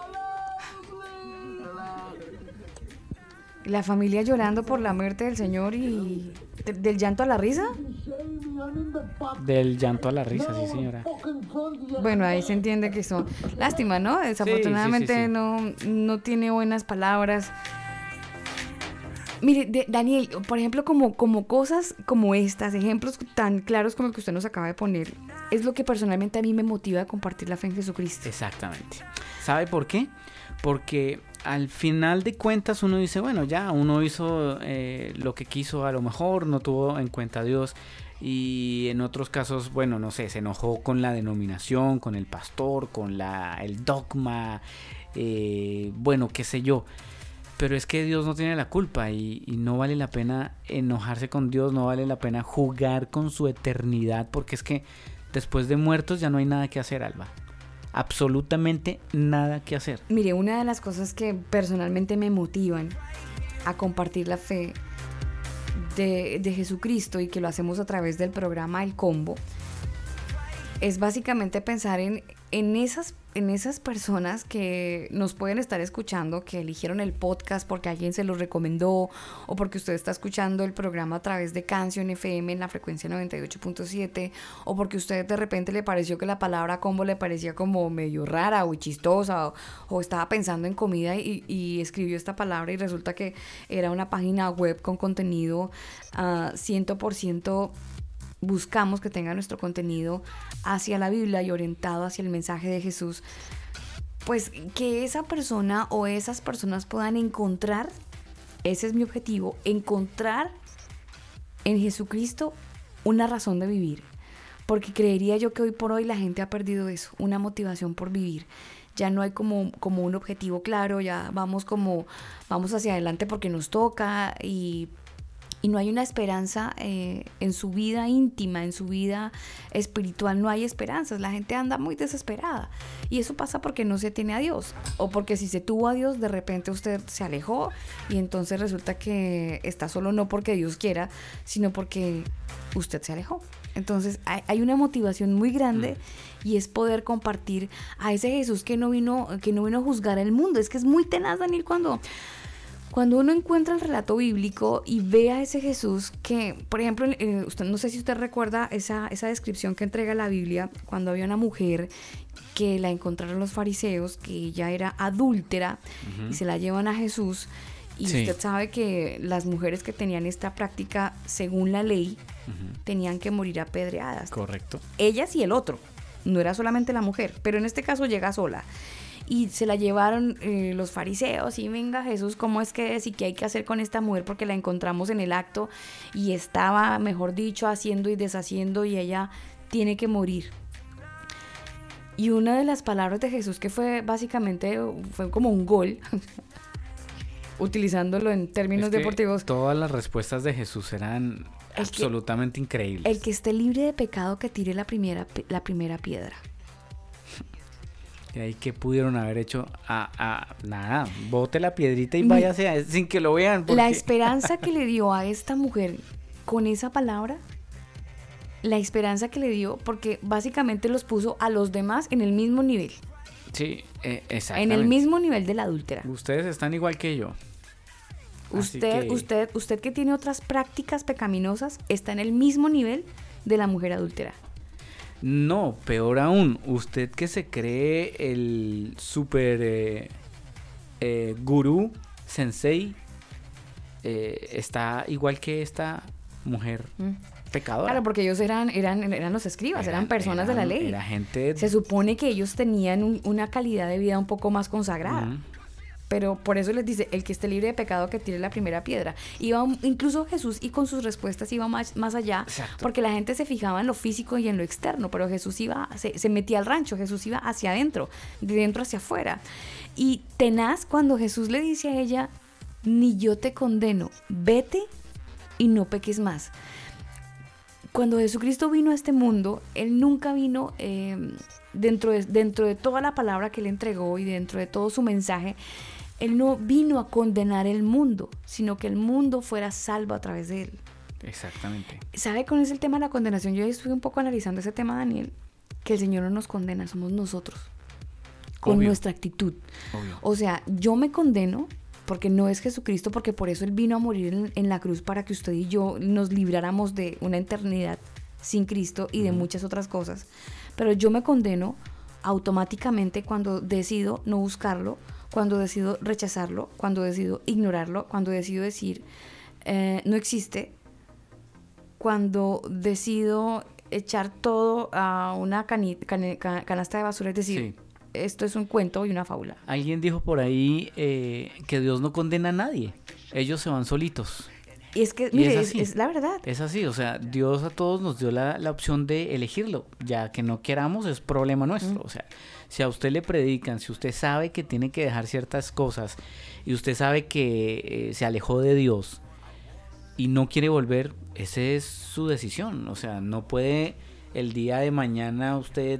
La familia llorando por la muerte del Señor y de- del llanto a la risa. Del llanto a la risa, sí señora. Bueno, ahí se entiende que son. Lástima, ¿no? Desafortunadamente sí. No, no tiene buenas palabras. Mire, de- Daniel, por ejemplo, como, como cosas como estas, ejemplos tan claros como el que usted nos acaba de poner, es lo que personalmente a mí me motiva a compartir la fe en Jesucristo. Exactamente. ¿Sabe por qué? Porque al final de cuentas uno dice, bueno, ya uno hizo eh, lo que quiso, a lo mejor no tuvo en cuenta a Dios. Y en otros casos, bueno, no sé, se enojó con la denominación, con el pastor, con la, el dogma, eh, bueno, qué sé yo. Pero es que Dios no tiene la culpa y, y no vale la pena enojarse con Dios, no vale la pena jugar con su eternidad, porque es que después de muertos ya no hay nada que hacer, Alba. Absolutamente nada que hacer. Mire, una de las cosas que personalmente me motivan a compartir la fe de, Jesucristo y que lo hacemos a través del programa El Combo es básicamente pensar en, en, esas, en esas personas que nos pueden estar escuchando, que eligieron el podcast porque alguien se los recomendó o porque usted está escuchando el programa a través de Canción FM en la frecuencia 98.7 o porque usted de repente le pareció que la palabra combo le parecía como medio rara o chistosa o, estaba pensando en comida y, escribió esta palabra y resulta que era una página web con contenido ah, 100% buscamos que tenga nuestro contenido hacia la Biblia y orientado hacia el mensaje de Jesús, pues que esa persona o esas personas puedan encontrar, ese es mi objetivo, encontrar en Jesucristo una razón de vivir. Porque creería yo que hoy por hoy la gente ha perdido eso, una motivación por vivir. Ya no hay como, como un objetivo claro, ya vamos como, vamos hacia adelante porque nos toca y y no hay una esperanza eh, en su vida íntima, en su vida espiritual, no hay esperanzas, la gente anda muy desesperada y eso pasa porque no se tiene a Dios o porque si se tuvo a Dios de repente usted se alejó y entonces resulta que está solo no porque Dios quiera, sino porque usted se alejó. Entonces hay, hay una motivación muy grande y es poder compartir a ese Jesús que no vino que no vino a juzgar el mundo, es que es muy tenaz Daniel cuando cuando uno encuentra el relato bíblico y ve a ese Jesús que, por ejemplo, eh, usted no sé si usted recuerda esa, esa descripción que entrega la Biblia cuando había una mujer que la encontraron los fariseos, que ella era adúltera y se la llevan a Jesús. Y Sí. usted sabe que las mujeres que tenían esta práctica, según la ley, tenían que morir apedreadas. Correcto. Ellas y el otro. No era solamente la mujer, pero en este caso llega sola. Y se la llevaron eh, los fariseos y venga Jesús, ¿cómo es que es y qué hay que hacer con esta mujer? Porque la encontramos en el acto y estaba, mejor dicho, haciendo y deshaciendo y ella tiene que morir. Y una de las palabras de Jesús que fue básicamente, fue como un gol, utilizándolo en términos Es que deportivos, Todas las respuestas de Jesús eran El que- absolutamente increíbles. el que esté libre de pecado que tire la primera, la primera piedra. Y ahí que pudieron haber hecho a, a- nada, bote la piedrita y váyase a- sin que lo vean. La esperanza que le dio a esta mujer con esa palabra, la esperanza que le dio, porque básicamente los puso a los demás en el mismo nivel, Sí, eh, en exactamente. el mismo nivel de la adúltera. Ustedes están igual que yo. Usted, que- usted, usted que tiene otras prácticas pecaminosas, está en el mismo nivel de la mujer adúltera. No, peor aún, usted que se cree el super eh, eh, gurú, sensei, eh, está igual que esta mujer Mm. pecadora. Claro, porque ellos eran, eran, eran los escribas, eran, Eran- personas de la ley. era gente- Se supone que ellos tenían un- una calidad de vida un poco más consagrada. Pero por eso les dice, el que esté libre de pecado que tire la primera piedra. Iba incluso Jesús y con sus respuestas iba más, más allá, porque la gente se fijaba en lo físico y en lo externo, pero Jesús iba, se, se metía al rancho, Jesús iba hacia adentro, de dentro hacia afuera. Y tenaz cuando Jesús le dice a ella, ni yo te condeno, vete y no peques más. Cuando Jesucristo vino a este mundo, Él nunca vino eh, dentro, de, dentro de toda la palabra que Él entregó y dentro de todo su mensaje, Él no vino a condenar el mundo, sino que el mundo fuera salvo a través de Él. Exactamente. ¿Sabe con ese el tema de la condenación? Yo estuve un poco analizando ese tema, Daniel, que el Señor no nos condena, somos nosotros, con Obvio. nuestra actitud. Obvio. O sea, yo me condeno porque no es Jesucristo, porque por eso Él vino a morir en, en la cruz para que usted y yo nos libráramos de una eternidad sin Cristo y de muchas otras cosas. Pero yo me condeno automáticamente cuando decido no buscarlo, cuando decido rechazarlo, cuando decido ignorarlo, cuando decido decir eh, no existe, cuando decido echar todo a una cani- cane- ca- canasta de basura, es decir, Sí. esto es un cuento y una fábula. Alguien dijo por ahí eh, que Dios no condena a nadie. Ellos se van solitos. Y es que, Y mire, es es, así. es la verdad. Es así, o sea, Dios a todos nos dio la, la opción de elegirlo. Ya que no queramos es problema nuestro. O sea, si a usted le predican, si usted sabe que tiene que dejar ciertas cosas y usted sabe que eh, se alejó de Dios y no quiere volver, esa es su decisión. O sea, no puede el día de mañana usted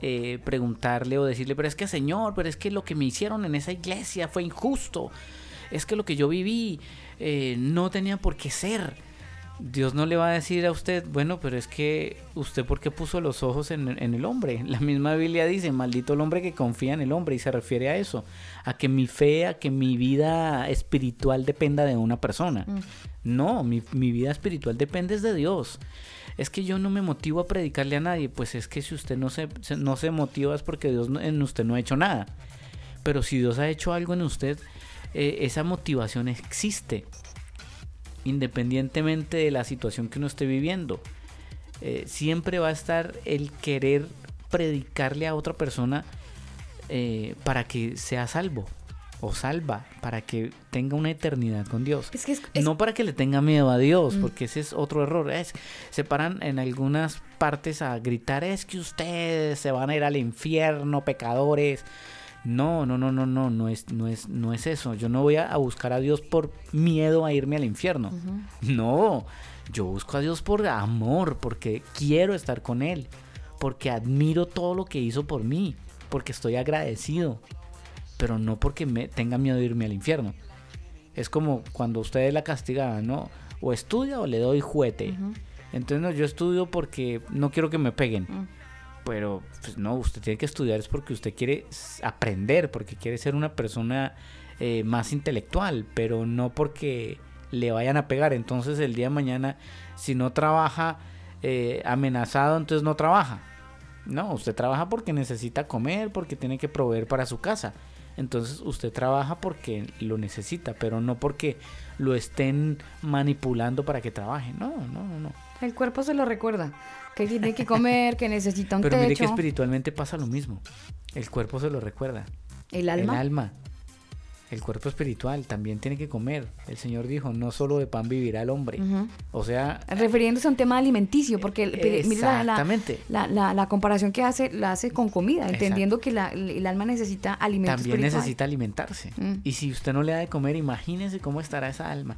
eh, preguntarle o decirle, pero es que Señor, pero es que lo que me hicieron en esa iglesia fue injusto. Es que lo que yo viví eh, no tenía por qué ser. Dios no le va a decir a usted, bueno, pero es que usted por qué puso los ojos en, en el hombre. La misma Biblia dice, maldito el hombre que confía en el hombre y se refiere a eso, a que mi fe, a que mi vida espiritual dependa de una persona. No, mi, mi vida espiritual depende de Dios. Es que yo no me motivo a predicarle a nadie, pues es que si usted no se, no se motiva es porque Dios no- en usted no ha hecho nada. Pero si Dios ha hecho algo en usted, eh, esa motivación existe independientemente de la situación que uno esté viviendo. Eh, siempre va a estar el querer predicarle a otra persona eh, para que sea salvo o salva, para que tenga una eternidad con Dios. Es que es- es- No para que le tenga miedo a Dios, Mm. porque ese es otro error. Es, se paran en algunas partes a gritar, es que ustedes se van a ir al infierno, pecadores. No, no, no, no, no, no es, no es, no es eso. Yo no voy a, a buscar a Dios por miedo a irme al infierno. No, yo busco a Dios por amor, porque quiero estar con Él, porque admiro todo lo que hizo por mí, porque estoy agradecido, pero no porque me tenga miedo de irme al infierno. Es como cuando ustedes la castigaban, ¿no? O estudia o le doy juguete. Entonces no, yo estudio porque no quiero que me peguen. Pero pues no, usted tiene que estudiar es porque usted quiere aprender, porque quiere ser una persona eh, más intelectual, pero no porque le vayan a pegar. Entonces el día de mañana, si no trabaja eh, amenazado, entonces no trabaja. No, usted trabaja porque necesita comer, porque tiene que proveer para su casa. Entonces usted trabaja porque lo necesita, pero no porque lo estén manipulando para que trabaje. No, no, no, no. El cuerpo se lo recuerda, que tiene que comer, que necesita un Pero mire que espiritualmente pasa lo mismo. El cuerpo se lo recuerda. ¿El alma? El alma. El cuerpo espiritual también tiene que comer. El Señor dijo, no solo de pan vivirá el hombre. O sea, Refiriéndose a un tema alimenticio, porque el- mire la- la- comparación que hace la hace con comida, Exacto. entendiendo que la- el alma necesita alimento también espiritual. necesita alimentarse. Mm. Y si usted no le da de comer, imagínese cómo estará esa alma.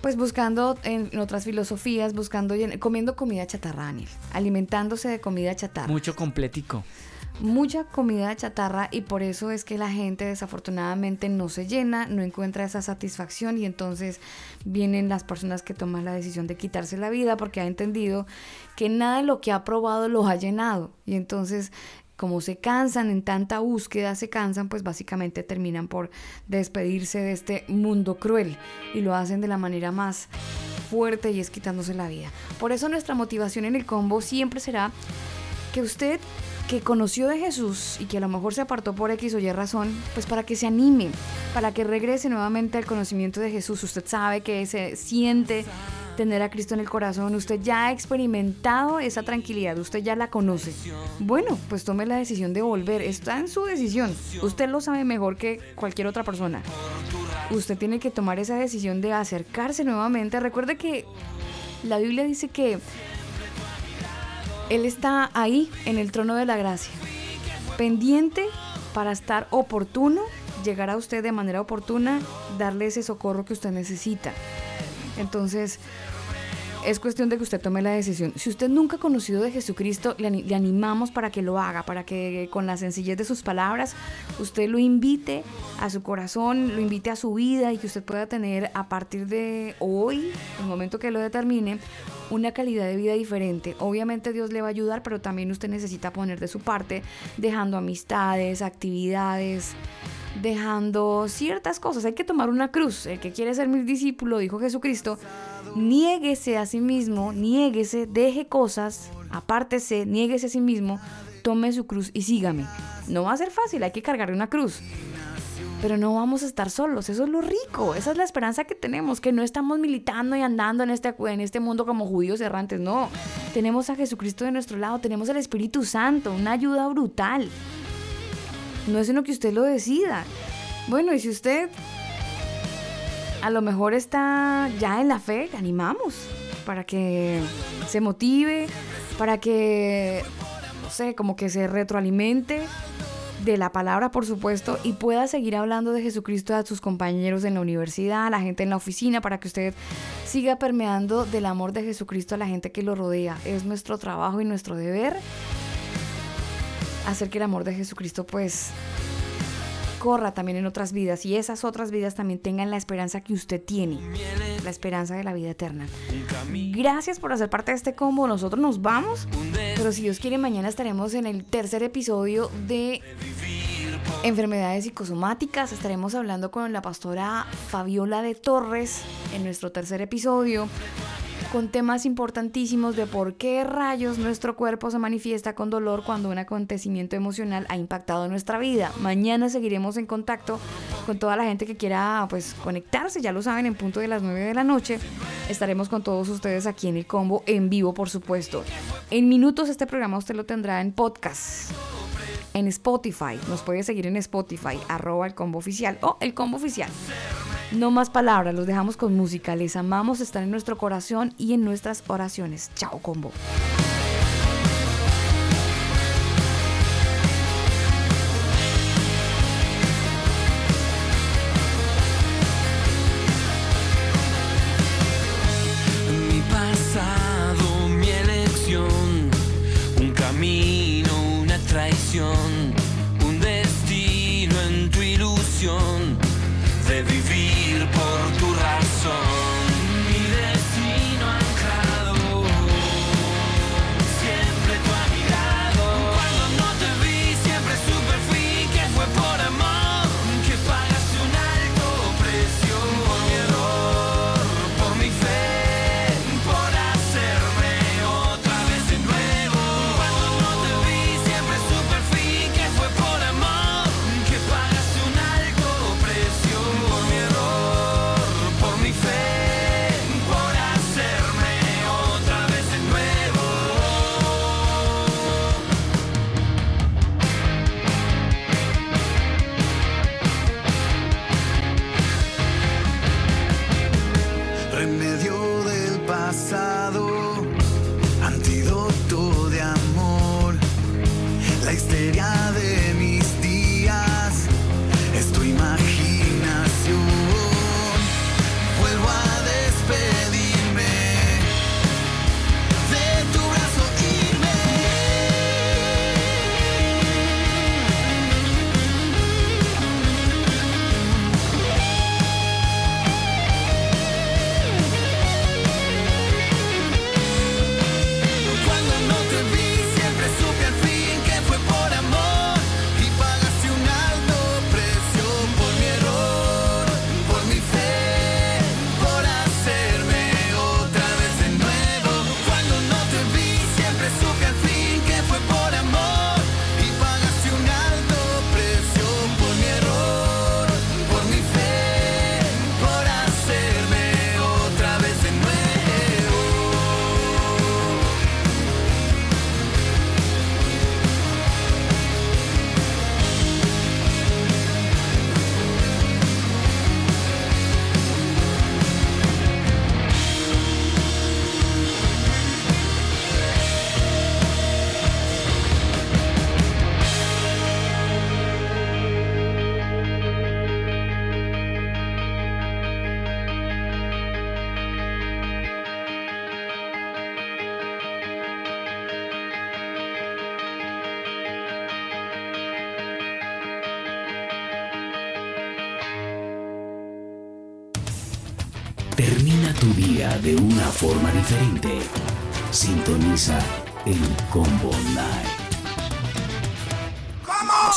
Pues buscando en, en otras filosofías, buscando, comiendo comida chatarra, Daniel, alimentándose de comida chatarra. Mucho completico. mucha comida chatarra y por eso es que la gente desafortunadamente no se llena, no encuentra esa satisfacción y entonces vienen las personas que toman la decisión de quitarse la vida porque ha entendido que nada de lo que ha probado los ha llenado y entonces como se cansan en tanta búsqueda, se cansan, pues básicamente terminan por despedirse de este mundo cruel y lo hacen de la manera más fuerte y es quitándose la vida. Por eso nuestra motivación en el combo siempre será que usted que conoció de Jesús y que a lo mejor se apartó por X o Y razón, pues para que se anime, para que regrese nuevamente al conocimiento de Jesús. Usted sabe que se siente tener a Cristo en el corazón, usted ya ha experimentado esa tranquilidad, usted ya la conoce. Bueno, pues tome la decisión de volver, está en su decisión. Usted lo sabe mejor que cualquier otra persona. Usted tiene que tomar esa decisión de acercarse nuevamente. Recuerde que la Biblia dice que Él está ahí en el trono de la gracia, pendiente para estar oportuno, llegar a usted de manera oportuna, darle ese socorro que usted necesita. Entonces, es cuestión de que usted tome la decisión. Si usted nunca ha conocido de Jesucristo, le, ani- le animamos para que lo haga, para que con la sencillez de sus palabras, usted lo invite a su corazón, lo invite a su vida y que usted pueda tener a partir de hoy, el momento que lo determine, una calidad de vida diferente. Obviamente Dios le va a ayudar, pero también usted necesita poner de su parte, dejando amistades, actividades, dejando ciertas cosas. Hay que tomar una cruz. El que quiere ser mi discípulo, dijo Jesucristo, niéguese a sí mismo, niéguese, deje cosas, apártese, niéguese a sí mismo, tome su cruz y sígame. No va a ser fácil, hay que cargar una cruz. Pero no vamos a estar solos, eso es lo rico, esa es la esperanza que tenemos, que no estamos militando y andando en este, en este mundo como judíos errantes, no. Tenemos a Jesucristo de nuestro lado, tenemos el Espíritu Santo, una ayuda brutal. No es sino que usted lo decida. Bueno, y si usted a lo mejor está ya en la fe, le animamos para que se motive, para que, no sé, como que se retroalimente de la palabra, por supuesto, y pueda seguir hablando de Jesucristo a sus compañeros en la universidad, a la gente en la oficina, para que usted siga permeando del amor de Jesucristo a la gente que lo rodea. Es nuestro trabajo y nuestro deber hacer que el amor de Jesucristo pues corra también en otras vidas y esas otras vidas también tengan la esperanza que usted tiene, la esperanza de la vida eterna. Gracias por hacer parte de este combo. Nosotros nos vamos, pero si Dios quiere mañana estaremos en el tercer episodio de enfermedades psicosomáticas. Estaremos hablando con la pastora Fabiola de Torres en nuestro tercer episodio con temas importantísimos de por qué rayos nuestro cuerpo se manifiesta con dolor cuando un acontecimiento emocional ha impactado nuestra vida. Mañana seguiremos en contacto con toda la gente que quiera pues conectarse, ya lo saben, en punto de las 9 de la noche. Estaremos con todos ustedes aquí en el combo en vivo, por supuesto. En minutos este programa usted lo tendrá en podcast. En Spotify, nos puede seguir en Spotify, arroba el combo oficial o el combo oficial. No más palabras, los dejamos con música. Les amamos estar en nuestro corazón y en nuestras oraciones. Chao, combo. Mi pasado, mi elección, un destino en tu ilusión de vivir diferente. Sintoniza el Combo Night.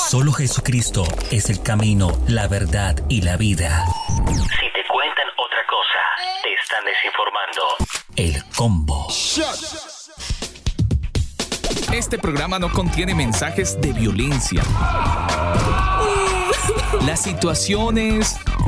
Solo Jesucristo es el camino, la verdad y la vida. Si te cuentan otra cosa, te están desinformando. El combo. Este programa no contiene mensajes de violencia. Las situaciones,